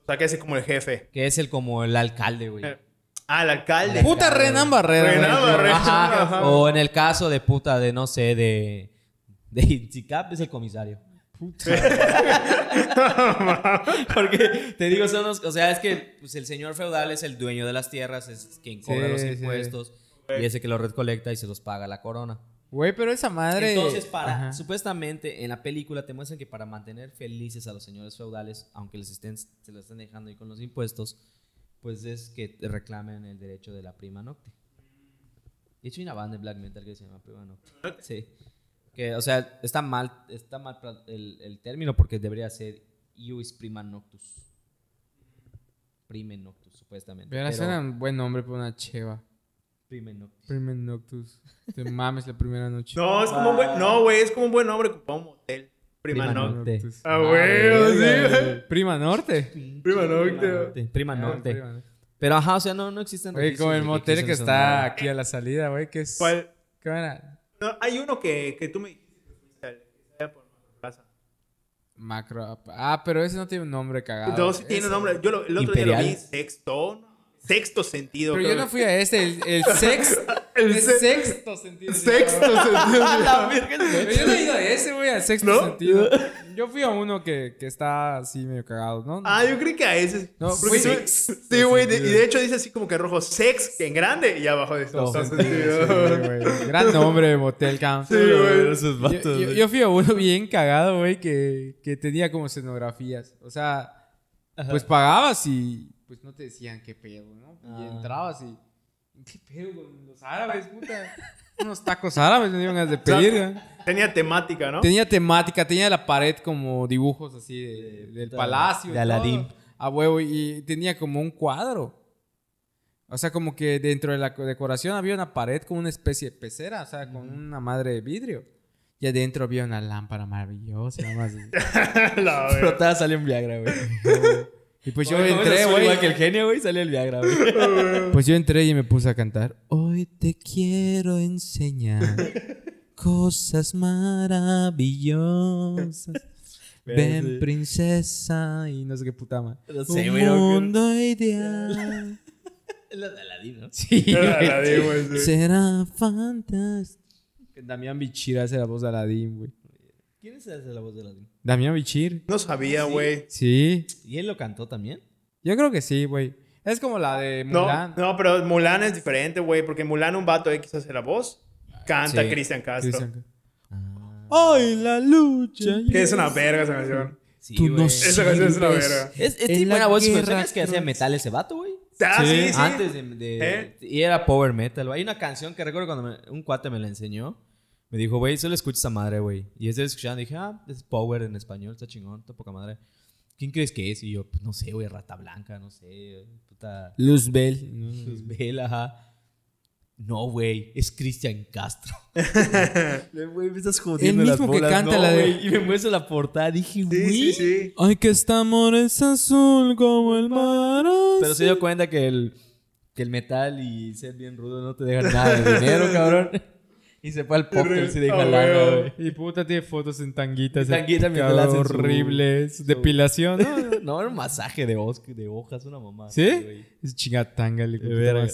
O sea, que es como el jefe. Que es el como el alcalde, güey. Eh, el alcalde. Puta Renan Barrera. Renan Barrera. O en el caso de puta de, no sé, de. De Itzicap es el comisario. Puta. Porque te digo, son los, o sea, es que pues, el señor feudal es el dueño de las tierras, es quien cobra los impuestos y ese que lo recolecta y se los paga la corona. Güey, pero esa madre. Entonces, para, supuestamente en la película te muestran que para mantener felices a los señores feudales, aunque les estén, se los estén dejando ahí con los impuestos, pues es que reclamen el derecho de la prima nocte. De hecho, hay una banda de black metal que se llama prima nocte. Sí. Que, o sea, está mal, está mal el, el término porque debería ser ius prima noctus. Prime noctus, supuestamente. Pero, suena un buen nombre para una cheva. Prime noctus. Prime noctus. Te mames la primera noche. No, es como un buen, no, güey, es como un buen nombre para un motel. Prima, Norte. Ah, güey, sí. Prima Norte. Prima Norte. Prima Norte. Pero ajá, o sea, no, no existen Güey, como el motel que, está aquí a la salida, güey, que es... ¿Cuál? ¿Qué era? No, hay uno que, que tú me Macro. Ah, pero ese no tiene un nombre cagado. No, sí tiene un nombre. Yo lo, el otro día lo vi, Sexto. Sexto sentido. Pero yo no fui a este, el, el sexto. El, sexto sentido. Sexto sentido. Yo no he ido a ese, güey, al sexto sentido. Yo fui a uno que, que está así medio cagado, ¿no? Ah, yo creí que a ese. No, sex. Sí, güey. Y de hecho dice así como que rojo sex en grande y abajo de sexto sentido. Gran nombre de motel camp. Sí, güey. Yo, yo, fui a uno bien cagado, güey, que, que tenía como escenografías. O sea, pues pagabas y pues no te decían qué pedo, ¿no? Y ah. entrabas y. ¿Qué pedo con los árabes, puta? Unos tacos árabes me dieron ganas de pedir. tenía temática, ¿no? Tenía temática, tenía la pared como dibujos así del palacio. De Aladín. A huevo, y tenía como un cuadro. O sea, como que dentro de la decoración había una pared con una especie de pecera, o sea, con una madre de vidrio. Y adentro había una lámpara maravillosa, nada más. Frotada salió un Viagra, güey. Y pues yo entré, güey. Igual que el genio, güey, salió el Viagra, güey. Pues yo entré y me puse a cantar. Hoy te quiero enseñar cosas maravillosas. Ven, princesa, y no sé qué puta más. No sé, Un mundo ideal. Es la de Aladdin, ¿no? Sí, güey. Será fantástico. Damián Bichira hace la voz de Aladdin, güey. ¿Quién es ese la voz de Aladdin? Damián Bichir. No sabía, güey. Sí. ¿Y él lo cantó también? Yo creo que sí, güey. Es como la de Mulan. No, no pero Mulan es diferente, güey. Porque Mulan, un vato X hace la voz. Canta Cristian Castro. Ah. ¡Ay, la lucha! Que es una verga esa canción. Sí, Tú no Esa canción es una verga. Es, es buena voz. ¿Sabes que hacía metal ese vato, güey? Ah, sí, sí. Antes de... ¿Eh? Y era power metal. Hay una canción que recuerdo cuando un cuate me la enseñó. Me dijo, güey, solo escucha esa madre, güey. Y ese escuchando dije, ah, es Power en español, está chingón, está poca madre. ¿Quién crees que es? Y yo, pues no sé, güey, Rata Blanca, no sé, puta. Luzbel. Luzbel, ajá. No, güey, es Cristian Castro. Güey, me estás jodiendo El mismo las bolas, que canta no, la de... Y me muestra la portada, dije, güey. Sí, sí, sí. Ay, que este amor es azul como el mar. Pero se dio cuenta que el, que el metal y ser bien rudo no te dejan nada de dinero, cabrón. Y se fue al pop y se deja la. Y puta tiene fotos en tanguitas. Tanguita horribles. Depilación, ¿no? no, era un masaje de, bosque, de hojas, una mamá. ¿Sí? Es chingatanga, le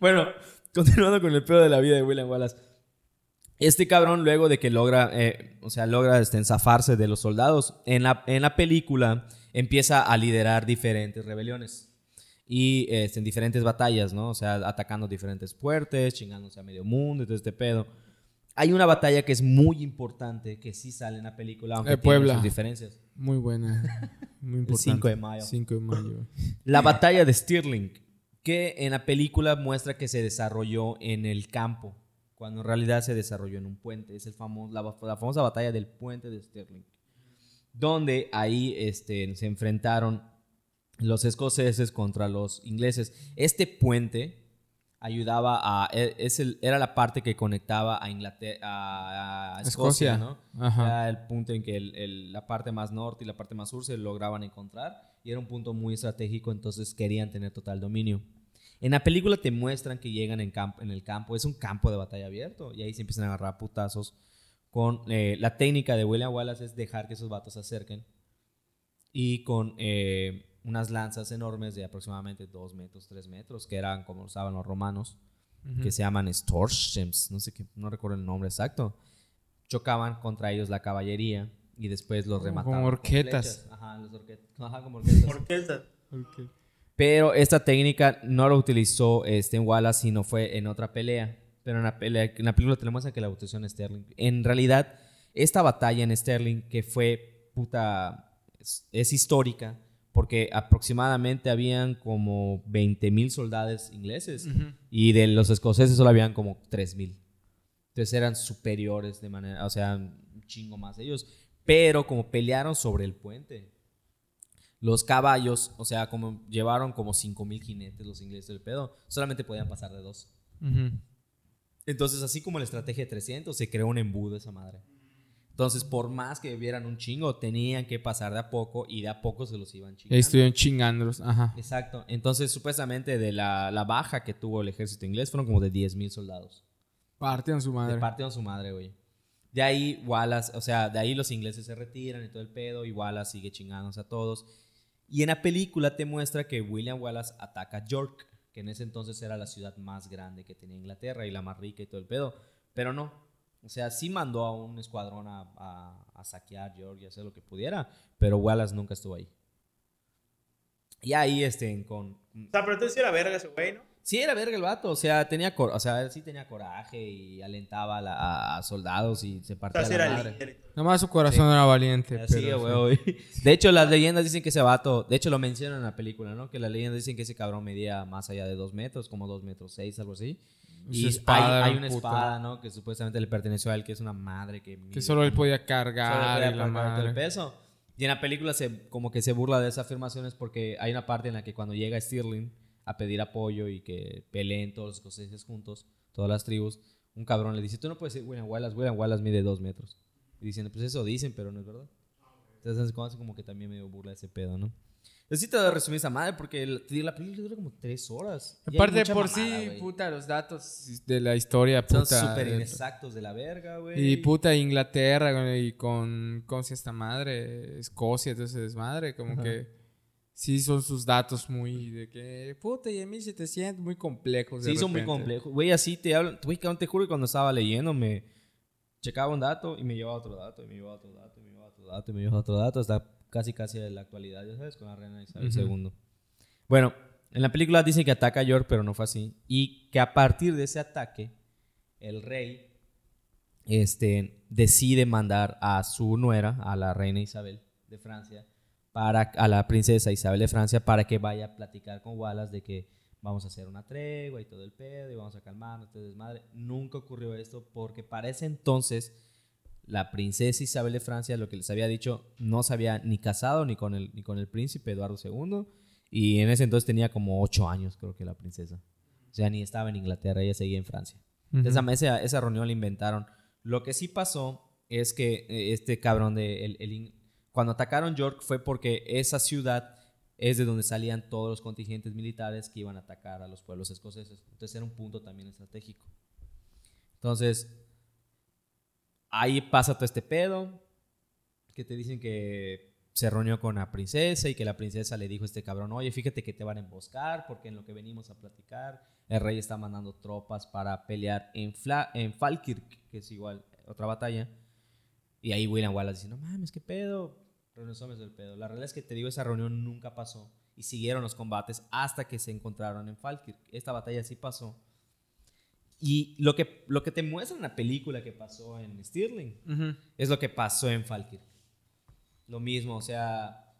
Bueno, continuando con el pedo de la vida de William Wallace. Este cabrón, luego de que logra, eh, o sea, logra este, enzafarse de los soldados, en la, en la película empieza a liderar diferentes rebeliones y este, en diferentes batallas, ¿no? O sea, atacando diferentes puertos, chingándose a medio mundo y todo este pedo. Hay una batalla que es muy importante, que sí sale en la película, aunque tiene sus diferencias. Muy buena. Muy importante. 5 de mayo. 5 de mayo. La batalla de Stirling, que en la película muestra que se desarrolló en el campo, cuando en realidad se desarrolló en un puente. Es el famoso, la, la famosa batalla del puente de Stirling, donde ahí este, se enfrentaron los escoceses contra los ingleses. Este puente ayudaba a e, es el, era la parte que conectaba a Inglaterra a, Escocia, ¿no? Era el punto en que la parte más norte y la parte más sur se lograban encontrar y era un punto muy estratégico, entonces querían tener total dominio. En la película te muestran que llegan en, campo, en el campo, es un campo de batalla abierto y ahí se empiezan a agarrar putazos con eh, la técnica de William Wallace es dejar que esos vatos se acerquen y con eh, unas lanzas enormes de aproximadamente 2 metros, 3 metros, que eran como usaban los romanos, que se llaman Storshems, no sé qué, no recuerdo el nombre exacto. Chocaban contra ellos la caballería y después los remataban. Como orquetas. Ajá, los Ajá, como orquetas. Pero esta técnica no la utilizó este, en Wallace, sino fue en otra pelea, pero en la, en la película te lo muestran que la votación es Sterling. En realidad, esta batalla en Sterling, que fue puta, es, histórica, porque aproximadamente habían como 20.000 soldados ingleses y de los escoceses solo habían como 3.000. Entonces eran superiores de manera, o sea, un chingo más ellos. Pero como pelearon sobre el puente, los caballos, o sea, como llevaron como 5.000 jinetes los ingleses del pedo, solamente podían pasar de dos. Entonces, así como la estrategia de 300, se creó un embudo esa madre. Entonces, por más que vieran un chingo, tenían que pasar de a poco y de a poco se los iban chingando. Estuvieron chingándolos, ajá. Exacto. Entonces, supuestamente de la, la baja que tuvo el ejército inglés fueron como de 10.000 soldados. Partieron su madre. Partieron su madre, güey. De ahí Wallace, o sea, de ahí los ingleses se retiran y todo el pedo y Wallace sigue chingándose a todos. Y en la película te muestra que William Wallace ataca York, que en ese entonces era la ciudad más grande que tenía Inglaterra y la más rica y todo el pedo. Pero no, o sea, sí mandó a un escuadrón a, a, saquear Georgia, hacer lo que pudiera, pero Wallace nunca estuvo ahí. Y ahí, este, con... O sea, pero entonces era verga ese güey, ¿no? Sí, era verga el vato, o sea, tenía, o sea, sí tenía coraje y alentaba a, soldados y se partía o sea, la madre. Nomás su corazón era valiente. Sí, güey. De hecho, las leyendas dicen que ese vato, de hecho lo mencionan en la película, ¿no? Que las leyendas dicen que ese cabrón medía más allá de dos metros, como dos metros seis, algo así. Y hay, una espada, ¿no? Que supuestamente le perteneció a él, que es una madre que... Que solo él podía cargar solo la el peso. Y en la película se, como que se burla de esas afirmaciones porque hay una parte en la que cuando llega Stirling a pedir apoyo y que peleen todos los escoceses juntos, todas las tribus, un cabrón le dice, tú no puedes ser William Wallace, William Wallace mide dos metros. Y dicen, pues eso dicen, pero no es verdad. Entonces, como que también me burla ese pedo, ¿no? Necesito resumir esa madre porque la película dura como tres horas. Aparte, por sí, puta, los datos de la historia, puta. Son súper inexactos de la verga, güey. Y puta, Inglaterra, y con, ¿cómo se esta madre? Escocia, entonces desmadre, como que sí son sus datos muy de que, puta, y en 1700, muy complejos. Sí, son muy complejos. Güey, así te hablan, güey, te juro que cuando estaba leyendo me checaba un dato y me llevaba otro dato, y me llevaba otro dato, y me llevaba otro dato, y me llevaba otro dato, hasta casi casi de la actualidad, ya sabes, con la reina Isabel II. Bueno, en la película dice que ataca a York, pero no fue así. Y que a partir de ese ataque, el rey este, decide mandar a su nuera, a la reina Isabel de Francia, para, a la princesa Isabel de Francia, para que vaya a platicar con Wallace de que vamos a hacer una tregua y todo el pedo y vamos a calmarnos, este desmadre. Nunca ocurrió esto porque para ese entonces la princesa Isabel de Francia, lo que les había dicho, no se había ni casado ni con el, ni con el príncipe Eduardo II. Y en ese entonces tenía como ocho años, creo que la princesa. O sea, ni estaba en Inglaterra, ella seguía en Francia. esa, esa, reunión la inventaron. Lo que sí pasó es que eh, este cabrón de... El, cuando atacaron York fue porque esa ciudad es de donde salían todos los contingentes militares que iban a atacar a los pueblos escoceses. Entonces era un punto también estratégico. Entonces, ahí pasa todo este pedo, que te dicen que se reunió con la princesa y que la princesa le dijo a este cabrón, oye, fíjate que te van a emboscar porque en lo que venimos a platicar, el rey está mandando tropas para pelear en, en Falkirk, que es igual otra batalla. Y ahí William Wallace dice, no mames, qué pedo. Reuniones del pedo. La realidad es que te digo, esa reunión nunca pasó. Y siguieron los combates hasta que se encontraron en Falkirk. Esta batalla sí pasó y lo que, lo que te muestra en la película que pasó en Stirling es lo que pasó en Falkirk. Lo mismo, o sea,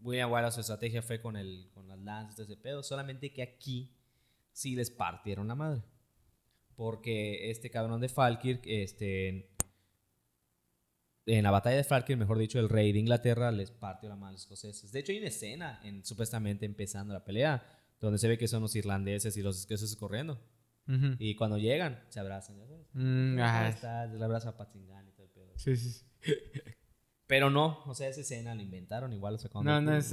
William Wallace su estrategia fue con, el, con las lanzas de ese pedo, solamente que aquí sí les partieron la madre. Porque este cabrón de Falkirk, este, en la batalla de Falkirk, mejor dicho, el rey de Inglaterra les partió la madre a los escoceses. De hecho, hay una escena, en, supuestamente empezando la pelea, donde se ve que son los irlandeses y los escoceses corriendo. Y cuando llegan, se abrazan, ¿ya sabes? Mm, está, le abraza a Patingán y todo el pedo. Sí, sí. Pero no, o sea, esa escena la inventaron igual. O sea, cuando no, no, es,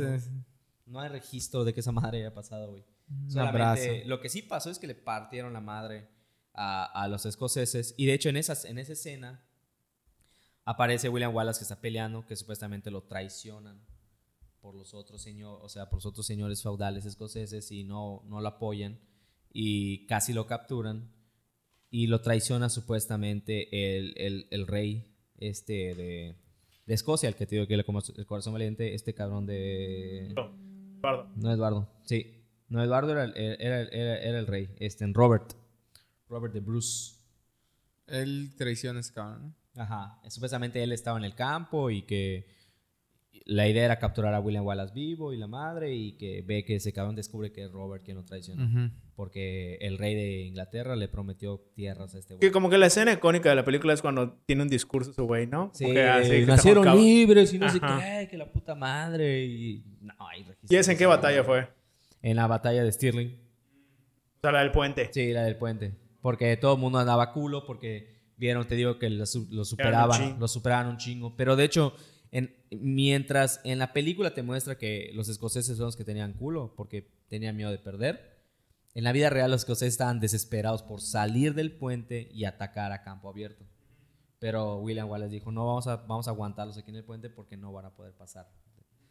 no hay registro de que esa madre haya pasado, güey. Solamente, lo que sí pasó es que le partieron la madre a, a los escoceses. Y de hecho, en, esas, en esa escena aparece William Wallace que está peleando, que supuestamente lo traicionan por los otros señores, o sea, por los otros señores feudales escoceses y no, no lo apoyan y casi lo capturan y lo traiciona supuestamente el, el, el rey este de, de, Escocia, el que te digo que le como el corazón valiente, este cabrón de... Eduardo. No, Eduardo, sí. No, Eduardo era, era, era, era el rey, este, Robert. Robert de Bruce. Él traiciona a ese cabrón, ¿no? Ajá. Supuestamente él estaba en el campo y que la idea era capturar a William Wallace vivo y la madre y que ve que ese cabrón descubre que es Robert quien lo traiciona. Porque el rey de Inglaterra le prometió tierras a este güey. Que como que la escena icónica de la película es cuando tiene un discurso su güey, ¿no? Sí, nacieron libres y no sé qué, que la puta madre y... No, hay ¿Y esa en qué batalla fue? En la batalla de Stirling. O sea, la del puente. Sí, la del puente. Porque todo el mundo andaba culo porque vieron, te digo, que lo, superaban, lo superaban un chingo. Pero de hecho mientras en la película te muestra que los escoceses son los que tenían culo porque tenían miedo de perder, en la vida real los escoceses estaban desesperados por salir del puente y atacar a campo abierto. Pero William Wallace dijo, no, vamos a, vamos a aguantarlos aquí en el puente porque no van a poder pasar.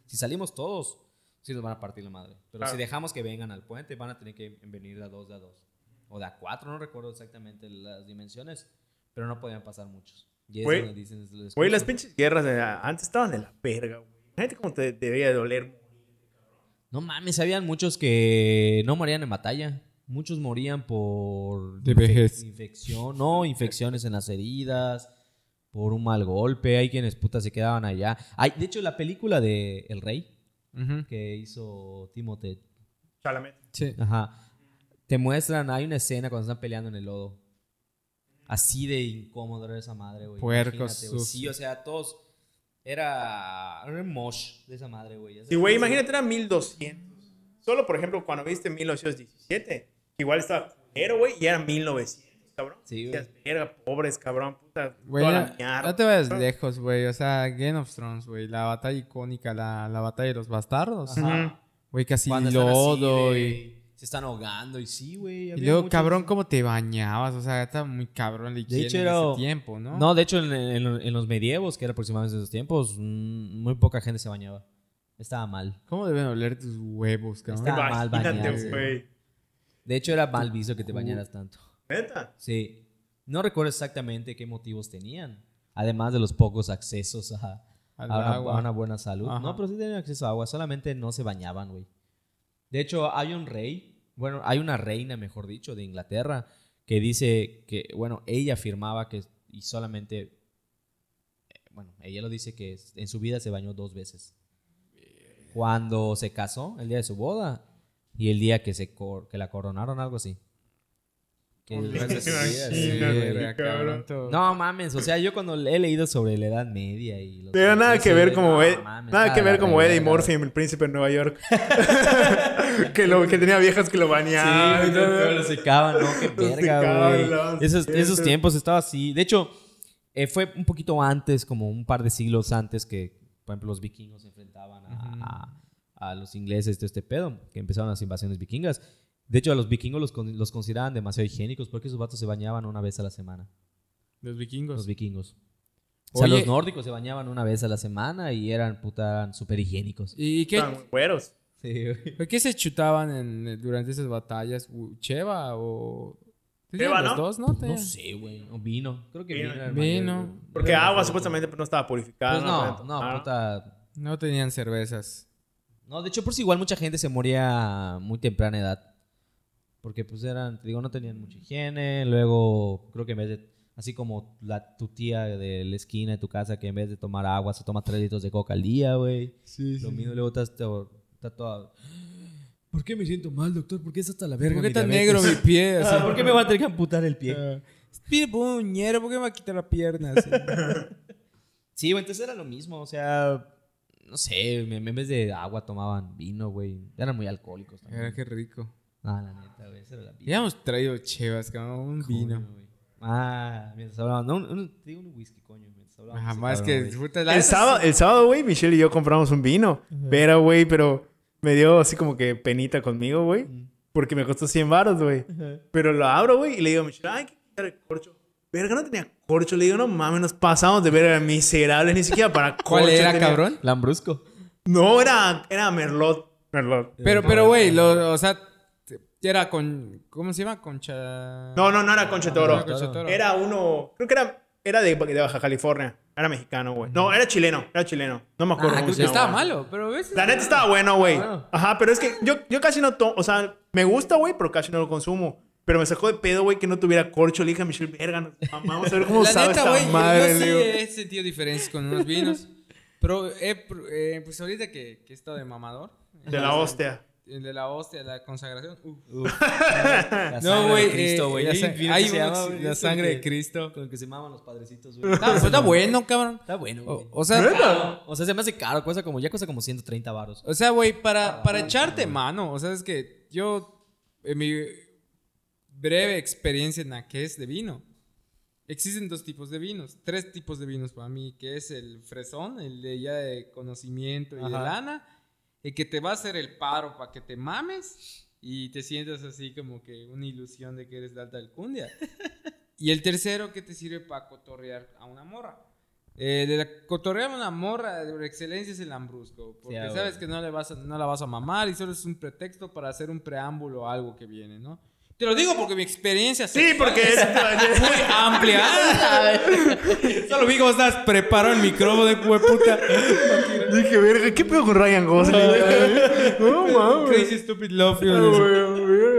Si salimos todos, sí nos van a partir la madre. Pero si dejamos que vengan al puente, van a tener que venir de a dos, de a dos. O de a cuatro, no recuerdo exactamente las dimensiones, pero no podían pasar muchos. Güey, las pinches guerras de antes estaban de la verga, güey. Gente como te debería doler. No mames, habían muchos que no morían en batalla. Muchos morían por de vejez. infección, no, infecciones en las heridas, por un mal golpe. Hay quienes putas se quedaban allá. Hay, de hecho, la película de El Rey que hizo Timothée. Chalamet. Sí. Ajá. Te muestran, hay una escena cuando están peleando en el lodo Así de incómodo era esa madre, güey. Puercos. Sí, o sea, todos. Era. Era un mosh de esa madre, güey. Sí, güey, imagínate, era 1200. Solo, por ejemplo, cuando viste 1917, igual estaba pero, güey, y era 1900. Cabrón. Sí, güey. Verga, pobres, cabrón, puta. Güey, no te vayas lejos, güey. O sea, Game of Thrones, güey. La batalla icónica, la, la batalla de los bastardos. Güey, casi lodo y se están ahogando y sí, güey. Y luego, cabrón, cómo te bañabas, o sea, estaba muy cabrón la higiene de hecho, en ese tiempo, ¿no? No, de hecho, en, los medievos, que era aproximadamente esos tiempos, mm, muy poca gente se bañaba. Estaba mal. ¿Cómo deben oler tus huevos, cabrón? Estaba mal bañarse. De hecho, era mal visto que te bañaras tanto. ¿Neta? Sí. No recuerdo exactamente qué motivos tenían. Además de los pocos accesos a, a, una, buena salud. No, pero sí tenían acceso a agua. Solamente no se bañaban, güey. De hecho, hay un rey, bueno, hay una reina, mejor dicho, de Inglaterra, que dice que, bueno, ella afirmaba que y solamente, bueno, ella lo dice que en su vida se bañó dos veces. Cuando se casó, el día de su boda, y el día que, se que la coronaron, algo así. No mames, o sea, yo cuando he leído sobre la Edad Media y los Pero nada que ver como nada que ver como Eddie Murphy en El Príncipe de Nueva York. que lo que tenía viejas que lo bañaban. Sí, lo secaban, no, qué verga, güey. Esos, esos tiempos estaba así. De hecho, eh, fue un poquito antes, como un par de siglos antes que, por ejemplo, los vikingos se enfrentaban a, a, a los ingleses de este pedo, que empezaron las invasiones vikingas. De hecho, a los vikingos los, los consideraban demasiado higiénicos porque esos vatos se bañaban una vez a la semana. ¿Los vikingos? Los vikingos. O sea, los nórdicos se bañaban una vez a la semana y eran puta súper higiénicos. ¿Y qué? güeros. Sí, ¿Qué se chutaban durante esas batallas? ¿Cheva o...? ¿Cheva, no? Dos, ¿no? No sé, güey. O vino. Creo que vino. Vino. Porque agua supuestamente no estaba purificada. Pues no, no, ah. puta... No tenían cervezas. No, de hecho, por si igual mucha gente se moría a muy temprana edad. Porque pues eran, te digo, no tenían mucha higiene. Luego, creo que en vez de, así como la, tu tía de la esquina de tu casa, que en vez de tomar agua se toma tres litros de coca al día, güey. Sí, Lo mismo, luego estás, está todo... ¿Por qué me siento mal, doctor? ¿Por qué está hasta la verga? ¿Por qué está negro mi pie? ¿Por qué me va a tener que amputar el pie? Uh, pide puñero, ¿por qué me va a quitar la pierna? sí, güey, entonces era lo mismo. O sea, no sé, en vez de agua tomaban vino, güey. Eran muy alcohólicos también. Era qué rico. Ah, la neta, güey. Esa era la vida. hemos traído chevas, cabrón. Un vino. Ah, mientras hablábamos. No, un, digo un whisky, coño. Mientras hablábamos. Jamás que el, sábado, el sábado, güey, Michelle y yo compramos un vino. Pero, güey, pero me dio así como que penita conmigo, güey. Porque me costó 100 baros, güey. Pero lo abro, güey, y le digo a Michelle, ay, que quitar el corcho. Verga, no tenía corcho. Le digo, no mames, nos pasamos de ver a miserables, ni siquiera para corcho. ¿Cuál era, cabrón? Lambrusco. No, era, era Merlot. Merlot. Pero, pero, güey, o sea, era con. ¿Cómo se llama? Concha. No, no, no era Concha Toro. Era uno. Creo que era, era de, de Baja California. Era mexicano, güey. No, era chileno. Era chileno. No me acuerdo ah, cómo se llama. Estaba malo, pero ves. La neta estaba bueno, güey. Ajá, pero es que yo, yo casi no tomo. O sea, me gusta, güey, pero casi no lo consumo. Pero me sacó de pedo, güey, que no tuviera corcho. Le dije a Michelle, verga, vamos a ver cómo La sabe neta, esta güey, madre. yo sí digo. he sentido diferencias con unos vinos. Pero, eh, eh, pues ahorita que, que he estado de mamador. De la hostia. El de la hostia, la consagración. uf. La No, sangre güey. de Cristo, eh, güey. la Hay un la sangre con de Cristo. Con el que se maman los padrecitos, güey. Está, pues, está bueno, cabrón. Está bueno, güey. O, o sea. O sea, se me hace caro, cuesta como, ya cuesta como 130 varos. o sea, güey, para, para echarte mano, o sea, es que yo, en mi breve experiencia en la que es de vino, existen dos tipos de vinos, tres tipos de vinos para mí, que es el fresón, el de ya de conocimiento y de Ajá. lana, el que te va a hacer el paro para que te mames y te sientas así como que una ilusión de que eres de alta alcundia. y el tercero que te sirve para cotorrear a una morra. Eh, de la cotorrear a una morra de excelencia es el lambrusco. Porque Sí, sabes que no, le vas a- no la vas a mamar y solo es un pretexto para hacer un preámbulo a algo que viene, ¿no? Te lo digo porque mi experiencia Sí, porque es muy amplia. Solo vi cómo estás preparado el micrófono de puta. Dije, verga, ¿qué pedo con Ryan Gosling? no mames. Crazy Stupid Love.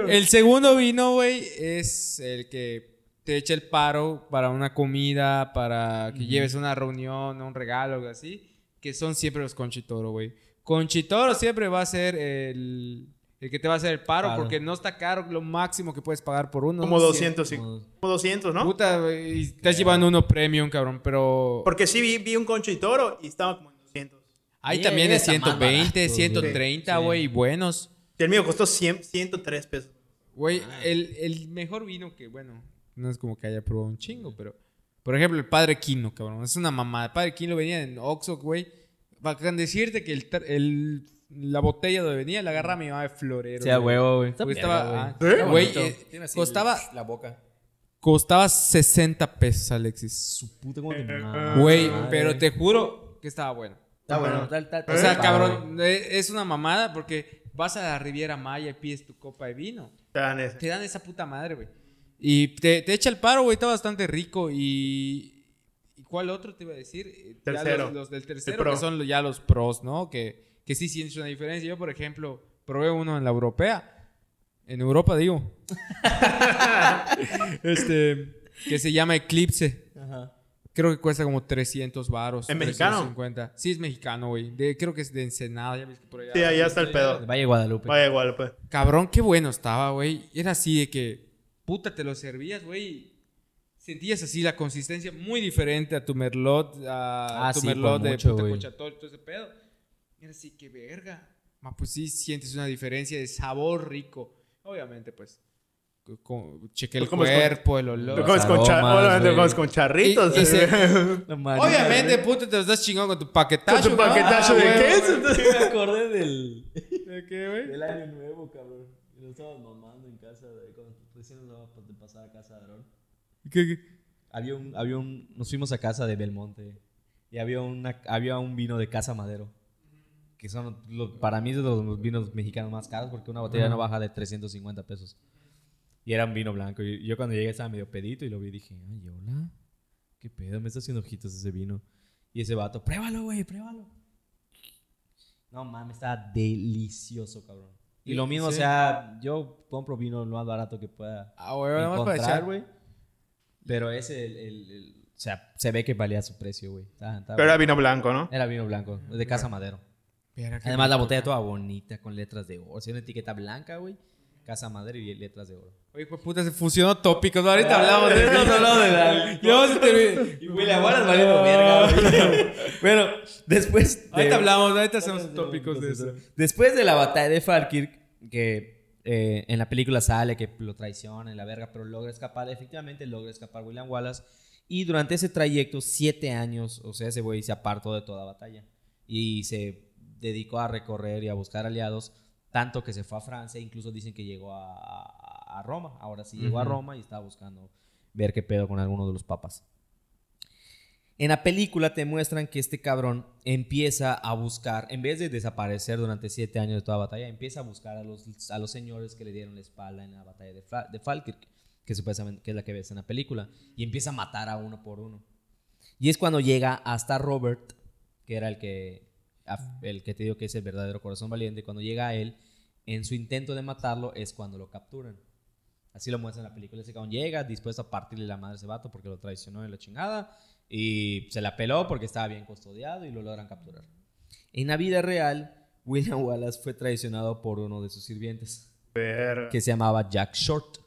El segundo vino, güey, es el que te echa el paro para una comida, para que lleves una reunión, un regalo, algo así, que son siempre los conchitoro, güey. Conchitoro siempre va a ser el, el que te va a hacer el paro, Paro. porque no está caro, lo máximo que puedes pagar por uno. Como ¿no? 200, sí. Como- Como 200, ¿no? Puta, güey, y estás llevando uno premium, cabrón, pero... Porque sí vi, vi un concho y toro y estaba como en 200. Hay Sí, también de está más 120, barato, 130, güey. y buenos. El mío costó 100, 103 pesos. Güey, el, el mejor vino que, bueno, no es como que haya probado un chingo, pero... Por ejemplo, el Padre Quino, cabrón. Es una mamada. El Padre Quino venía en Oxxo, güey. Para decirte que el, el- la botella donde venía la agarra mi mamá de florero. Sí, a güey. huevo, güey. Porque estaba- ah, ¿Eh? Güey, eh, costaba, La boca. costaba 60 pesos, Alexis. Su puta como Güey, pero te juro que estaba bueno. Está bueno. O sea, cabrón, eh, es una mamada porque vas a la Riviera Maya y pides tu copa de vino. Te dan ese. Te dan esa puta madre, güey. Y te, te echa el paro, güey. Está bastante rico. Y. ¿Y cuál otro te iba a decir? Eh, Tercero. Los, los del tercero, que son ya los pros, ¿no? Que, que sí sientes una diferencia. Yo, por ejemplo, probé uno en la europea. En Europa, digo. este. Que se llama Eclipse. Ajá. Creo que cuesta como 300 varos. ¿Es mexicano? 350. Sí, es mexicano, güey. Creo que es de Ensenada. Ya ves que por allá. Sí, allá está el pedo. Valle Guadalupe. Vaya igual, pues. Cabrón, qué bueno estaba, güey. Era así de que, puta, te lo servías, güey. Sentías así la consistencia muy diferente a tu merlot, a Ah, tu sí, merlot de mucho, puta cochatol, todo ese pedo. Era así, que verga. Ma, pues sí sientes una diferencia de sabor rico. Obviamente, pues, cheque el Lo con- cuerpo, el Lo olor. comes con, obviamente lo comes con charritos. Y- y se-. Obviamente, puta, te lo estás chingando con tu paquetazo. Con tu paquetazo Ah, de queso. güey. me acordé del, ¿De qué, güey? del año nuevo, cabrón. Y nos estábamos mamando en casa de cuando recién nos dábamos de pasar a casa de Aarón. ¿Qué, qué? Había un, había un, nos fuimos a casa de Belmonte y había una, había un vino de Casa Madero. Que son, los- para mí, es de los vinos mexicanos más caros porque una botella no baja de 350 pesos. Y era un vino blanco. Y yo cuando llegué estaba medio pedito y lo vi y dije, ay, hola, ¿qué pedo? Me está haciendo ojitos ese vino. Y ese vato, pruébalo, güey, pruébalo. No mames, está delicioso, cabrón. Y lo mismo, Sí. o sea, yo compro vino lo más barato que pueda Ah, güey, nada más para echar, güey. Pero ese, el, el- el- o sea, se ve que valía su precio, güey. Pero era vino blanco, ¿no? Era vino blanco, de Casa Madero. Además, la botella toda bonita, con letras de oro. Sí, una etiqueta blanca, güey. Casa Madero y letras de oro. Oye, hijo de puta, se fusionó tópicos. ¿no? Ahorita hablamos de Hemos hablado de la- Ya vamos a terminar. Y huele a guaras valiendo verga. Bueno, después. de- Ahorita hablamos, ahorita hacemos tópicos de eso. Después de la batalla de Falkirk, que eh, en la película sale que lo traiciona en la verga, pero logra escapar, efectivamente logra escapar William Wallace. Y durante ese trayecto, siete años, o sea, ese güey se apartó de toda batalla. Y se dedicó a recorrer y a buscar aliados, tanto que se fue a Francia, incluso dicen que llegó a, Roma. Ahora sí llegó a. Roma y estaba buscando ver qué pedo con alguno de los papas. En la película te muestran que este cabrón empieza a buscar, en vez de desaparecer durante siete años de toda batalla, empieza a buscar a los, a los señores que le dieron la espalda en la batalla de, de Falkirk, que supuestamente que es la que ves en la película, y empieza a matar a uno por uno. Y es cuando llega hasta Robert, que era el que, el que te digo que es el verdadero corazón valiente, cuando llega a él, en su intento de matarlo es cuando lo capturan. Así lo muestra en la película. Ese cabrón llega dispuesto a partirle la madre a ese vato porque lo traicionó en la chingada. Y se la peló porque estaba bien custodiado y lo logran capturar. En la vida real, William Wallace fue traicionado por uno de sus sirvientes. Que se llamaba Jack Short.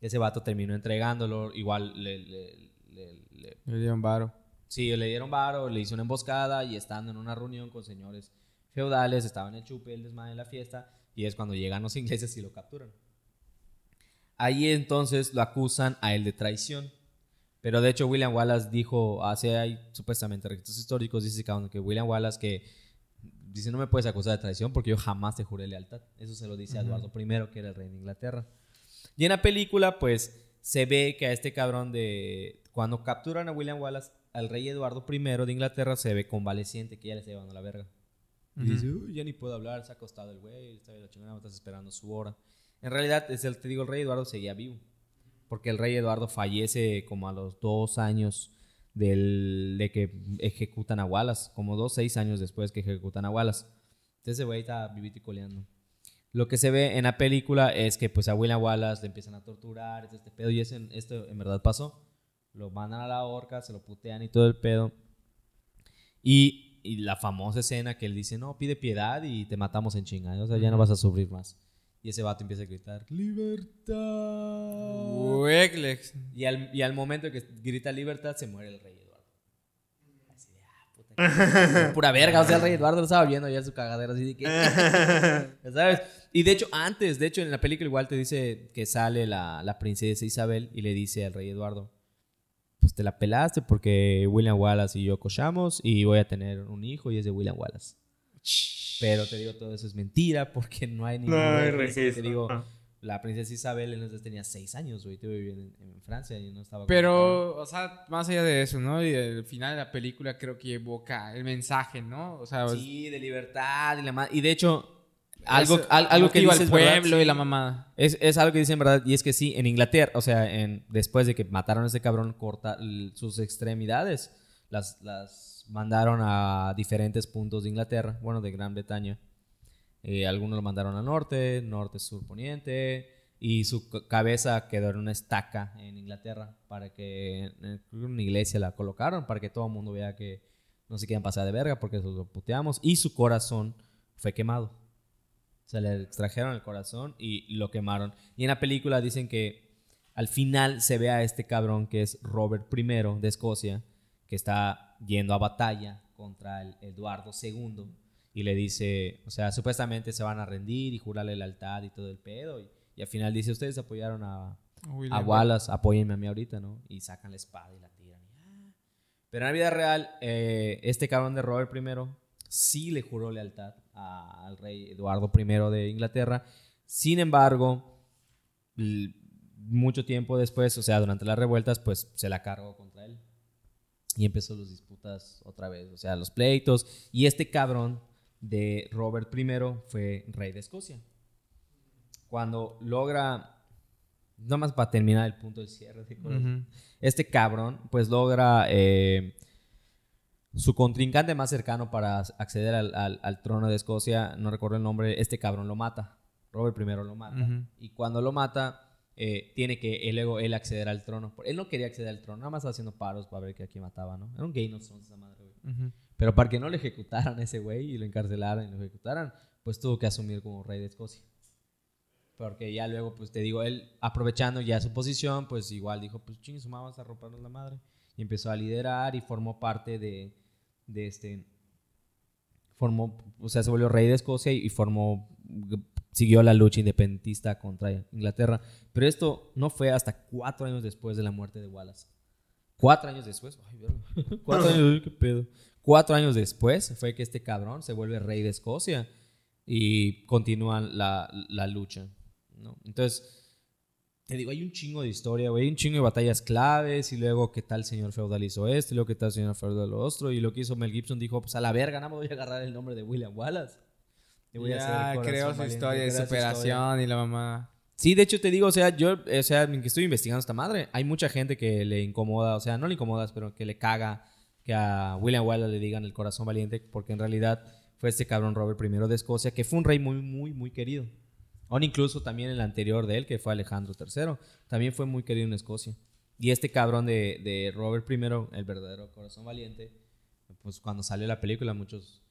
Ese vato terminó entregándolo. Igual le, le, le, le dieron varo. Sí, le dieron varo, le hizo una emboscada y estando en una reunión con señores feudales, estaba en el chupe, el desmadre en la fiesta, y es cuando llegan los ingleses y lo capturan. Ahí entonces lo acusan a él de traición. Pero de hecho William Wallace dijo, hace hay supuestamente registros históricos, dice que William Wallace que dice no me puedes acusar de traición porque yo jamás te juré lealtad. Eso se lo dice a Eduardo I, que era el rey de Inglaterra. Y en la película pues se ve que a este cabrón de... Cuando capturan a William Wallace, al rey Eduardo I de Inglaterra se ve convaleciente, que ya le está llevando la verga. Y dice, Uy, ya ni puedo hablar, se ha acostado el güey, está la chingada, estás esperando su hora. En realidad, es el, te digo, el rey Eduardo seguía vivo. Porque el rey Eduardo fallece como a los dos años del, de que ejecutan a Wallace, como dos, seis años después que ejecutan a Wallace. Entonces ese güey está vivito y coleando. Lo que se ve en la película es que pues a William Wallace le empiezan a torturar, este pedo, y esto en verdad pasó lo mandan a la horca, se lo putean y todo el pedo. Y, la famosa escena que él dice, no, pide piedad y te matamos en chinga, o sea, ya no vas a sufrir más. Y ese vato empieza a gritar, libertad. Y al, y al momento que grita libertad, se muere el rey Eduardo. Así de, ah, puta. pura verga, o sea, el rey Eduardo lo estaba viendo ya su cagadero, así de que... ¿Sabes? Y de hecho, antes, de hecho, en la película igual te dice que sale la, la princesa Isabel y le dice al rey Eduardo, pues te la pelaste porque William Wallace y yo cochamos y voy a tener un hijo y es de William Wallace. Pero te digo, todo eso es mentira porque no hay ningún no Te digo, la princesa Isabel entonces tenía seis años, güey. Te en, en, Francia y no estaba. Pero, o sea, más allá de eso, ¿no? Y el final de la película creo que evoca el mensaje, ¿no? O sea, sí, de libertad y la Y de hecho, algo, algo que dice el pueblo y la mamá. Es, es, algo que dicen verdad. Y es que sí, en Inglaterra, o sea, en, después de que mataron a ese cabrón, corta sus extremidades, las, las mandaron a diferentes puntos de Inglaterra, bueno, de Gran Bretaña. Eh, algunos lo mandaron al norte, norte, sur, poniente. Y su cabeza quedó en una estaca en Inglaterra para que en una iglesia la colocaron para que todo el mundo vea que no se quieran pasar de verga porque lo puteamos. Y su corazón fue quemado. Se le extrajeron el corazón y lo quemaron. Y en la película dicen que al final se ve a este cabrón que es Robert I de Escocia, que está yendo a batalla contra el Eduardo II. Y le dice, o sea, supuestamente se van a rendir y jurarle lealtad y todo el pedo. Y, al final dice, ustedes apoyaron a, a Wallace, apóyenme a mí ahorita, ¿no? Y sacan la espada y la tiran. Ah". Pero en la vida real, eh, este cabrón de Robert I sí le juró lealtad al rey Eduardo I de Inglaterra. Sin embargo, mucho tiempo después, o sea, durante las revueltas, pues se la cargó contra él. Y empezó las disputas otra vez, o sea, los pleitos. Y este cabrón de Robert I fue rey de Escocia. Cuando logra, nada más para terminar el punto de cierre, este cabrón pues logra eh, su contrincante más cercano para acceder al, trono de Escocia, no recuerdo el nombre, este cabrón lo mata. Robert primero lo mata. Y cuando lo mata, eh, tiene que él, luego él acceder al trono. Él no quería acceder al trono, nada más haciendo paros para ver que aquí mataba, ¿no? Era un gay, no son esa madre, güey. Pero para que no le ejecutaran a ese güey y lo encarcelaran y lo ejecutaran, pues tuvo que asumir como rey de Escocia. Porque ya luego, pues te digo, él aprovechando ya su posición, pues igual dijo, pues ching, vamos a rompernos la madre. Y empezó a liderar y formó parte de, de este, formó, o sea, se volvió rey de Escocia y, formó, siguió la lucha independentista contra Inglaterra. Pero esto no fue hasta cuatro años después de la muerte de Wallace. Cuatro años después, cuatro años, qué pedo. Cuatro años después fue que este cabrón se vuelve rey de Escocia y continúa la, la lucha. ¿no? Entonces, te digo, hay un chingo de historia, güey. Hay un chingo de batallas claves. Y luego, ¿qué tal el señor feudal hizo esto? Y luego, ¿qué tal el señor feudal lo otro? Y lo que hizo Mel Gibson dijo, pues a la verga, nada más voy a agarrar el nombre de William Wallace. Y voy a hacer creó su historia de superación y la mamá. Sí, de hecho te digo, o sea, yo, o sea, que estoy investigando esta madre, hay mucha gente que le incomoda, o sea, no le incomodas, pero que le caga que a William Wallace le digan el corazón valiente, porque en realidad fue este cabrón Robert I de Escocia, que fue un rey muy, muy, muy querido. O incluso también el anterior de él, que fue Alejandro III, también fue muy querido en Escocia. Y este cabrón de, de Robert I, el verdadero corazón valiente, pues cuando salió la película, muchos.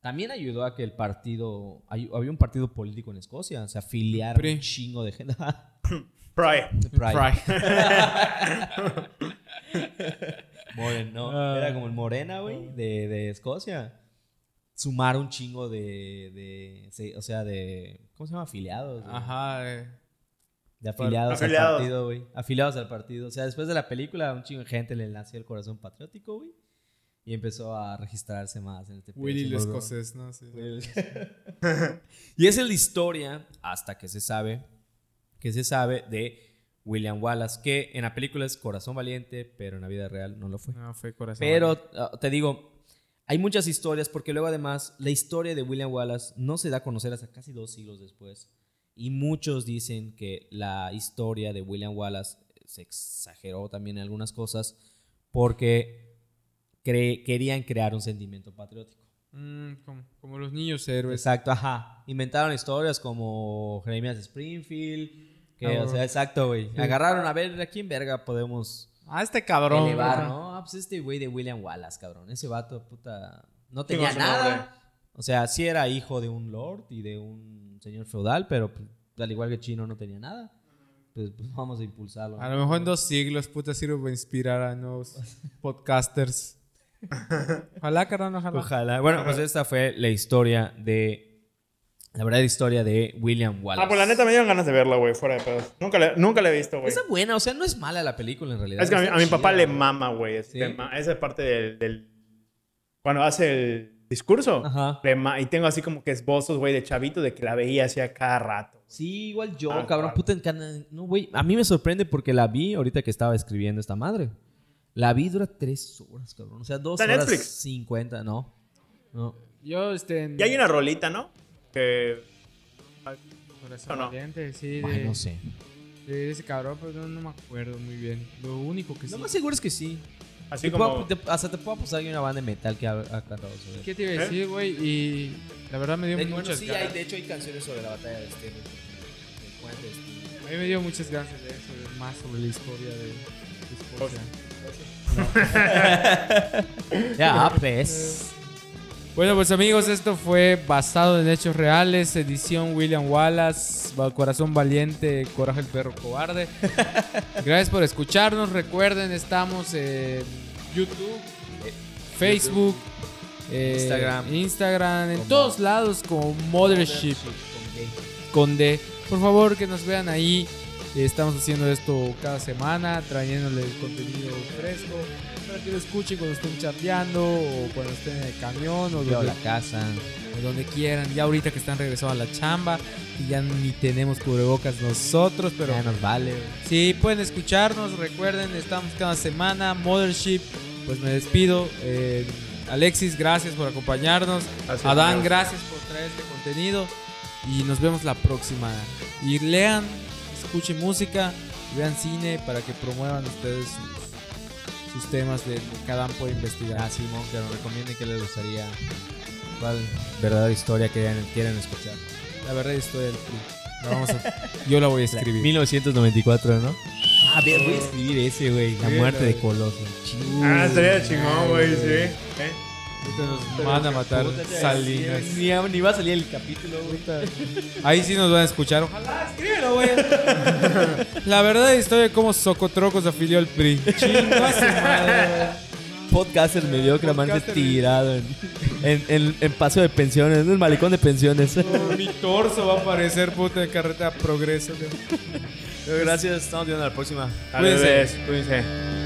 También ayudó a que el partido. Había un partido político en Escocia, se afiliaron un chingo de gente. Pride. Pride. no, era como el Morena, güey, de, de Escocia sumar un chingo de, de, o sea, de, ¿cómo se llama? Afiliados. Ajá. De afiliados, al partido, güey. Afiliados al partido. O sea, después de la película, un chingo de gente le nació el corazón patriótico, güey. Y empezó a registrarse más en este Willy el escocés, ¿no? Sí. y esa es la historia, hasta que se sabe, que se sabe de William Wallace, que en la película es Corazón Valiente, pero en la vida real no lo fue. No, fue Corazón Pero ah, te digo, hay muchas historias porque luego además la historia de William Wallace no se da a conocer hasta casi dos siglos después. Y muchos dicen que la historia de William Wallace se exageró también en algunas cosas porque querían crear un sentimiento patriótico. Mm, como, los niños héroes. Exacto, ajá. Inventaron historias como Jeremias Springfield. Que, ah, o sea, exacto, güey. Agarraron a ver a quién verga podemos Ah, este cabrón. ¿no? Ah, pues este güey de William Wallace, cabrón. Ese vato, puta. No tenía nada. O sea, sí era hijo de un lord y de un señor feudal, pero pues, al igual que Chino no tenía nada. Pues, pues, vamos a impulsarlo. A lo mejor en dos siglos, puta, sirve para inspirar a nuevos podcasters. Ojalá, carnal, ojalá. Ojalá. Bueno, pues esta fue la historia de la verdadera historia de William Wallace. Ah, pues la neta me dieron ganas de verla, güey, fuera de pedos. Nunca la, nunca he visto, güey. Esa buena, o sea, no es mala la película en realidad. Es que a mi, papá le mama, güey. Esa parte del, del, Cuando hace el discurso. Ajá. y tengo así como que esbozos, güey, de chavito, de que la veía así a cada rato. Sí, igual yo, ah, cabrón. Puta, no, güey. A mí me sorprende porque la vi ahorita que estaba escribiendo esta madre. La vi dura tres horas, cabrón. O sea, dos horas Netflix? cincuenta, ¿no? No. Yo, este... Y hay una rolita, ¿no? Que. Corazón no? valiente, sí. De, no sé. De ese cabrón, pero no, me acuerdo muy bien. Lo único que sí. Lo más seguro es que sí. Así como. hasta te puedo apostar que hay una banda de metal que ha, ha cantado sobre eso. ¿Qué te iba a ¿Eh? decir, güey? Y la verdad me dio de, muchas sí, ganas. Hay, de hecho, hay canciones sobre la batalla de Estero. A mí me dio muchas ganas de eso, más sobre la historia de, Escocia. ya, pues. Bueno, pues amigos, esto fue basado en hechos reales, edición William Wallace, Corazón Valiente, Coraje el Perro Cobarde. Gracias por escucharnos. Recuerden, estamos en YouTube, Facebook, eh, Instagram, en todos lados como Mothership con D. Por favor, que nos vean ahí. Estamos haciendo esto cada semana, trayéndole contenido fresco para que lo escuchen cuando estén chateando o cuando estén en el camión o donde, la casa o donde quieran. Ya ahorita que están regresando a la chamba y ya ni tenemos cubrebocas nosotros, pero ya nos vale. Sí, pueden escucharnos. Recuerden, estamos cada semana. Mothership, pues me despido. Eh, Alexis, gracias por acompañarnos. Adán, gracias por traer este contenido. Y nos vemos la próxima. Y lean, escuchen música, vean cine para que promuevan ustedes sus temas de cada puede investigar. Ah, Simón, que nos recomiende que les gustaría. ¿Cuál verdadera historia que quieran escuchar? La verdadera historia del la vamos yo la voy a escribir. 1994, ¿no? Ah, voy a escribir ese, güey. La muerte de Coloso. Ah, estaría chingón, güey, sí. ¿Eh? Nos van a matar Salinas. Ni, ni, va a salir el capítulo, güey. Ahí sí nos van a escuchar. Ojalá, escríbelo, güey. La verdad historia de cómo Socotrocos afilió al PRI. Chinga su madre. Podcaster mediocre, tirado en, en, en, paso de pensiones, en el malecón de pensiones. mi torso va a aparecer, puta, de carreta progreso. Gracias, estamos viendo la próxima. Cuídense. Cuídense.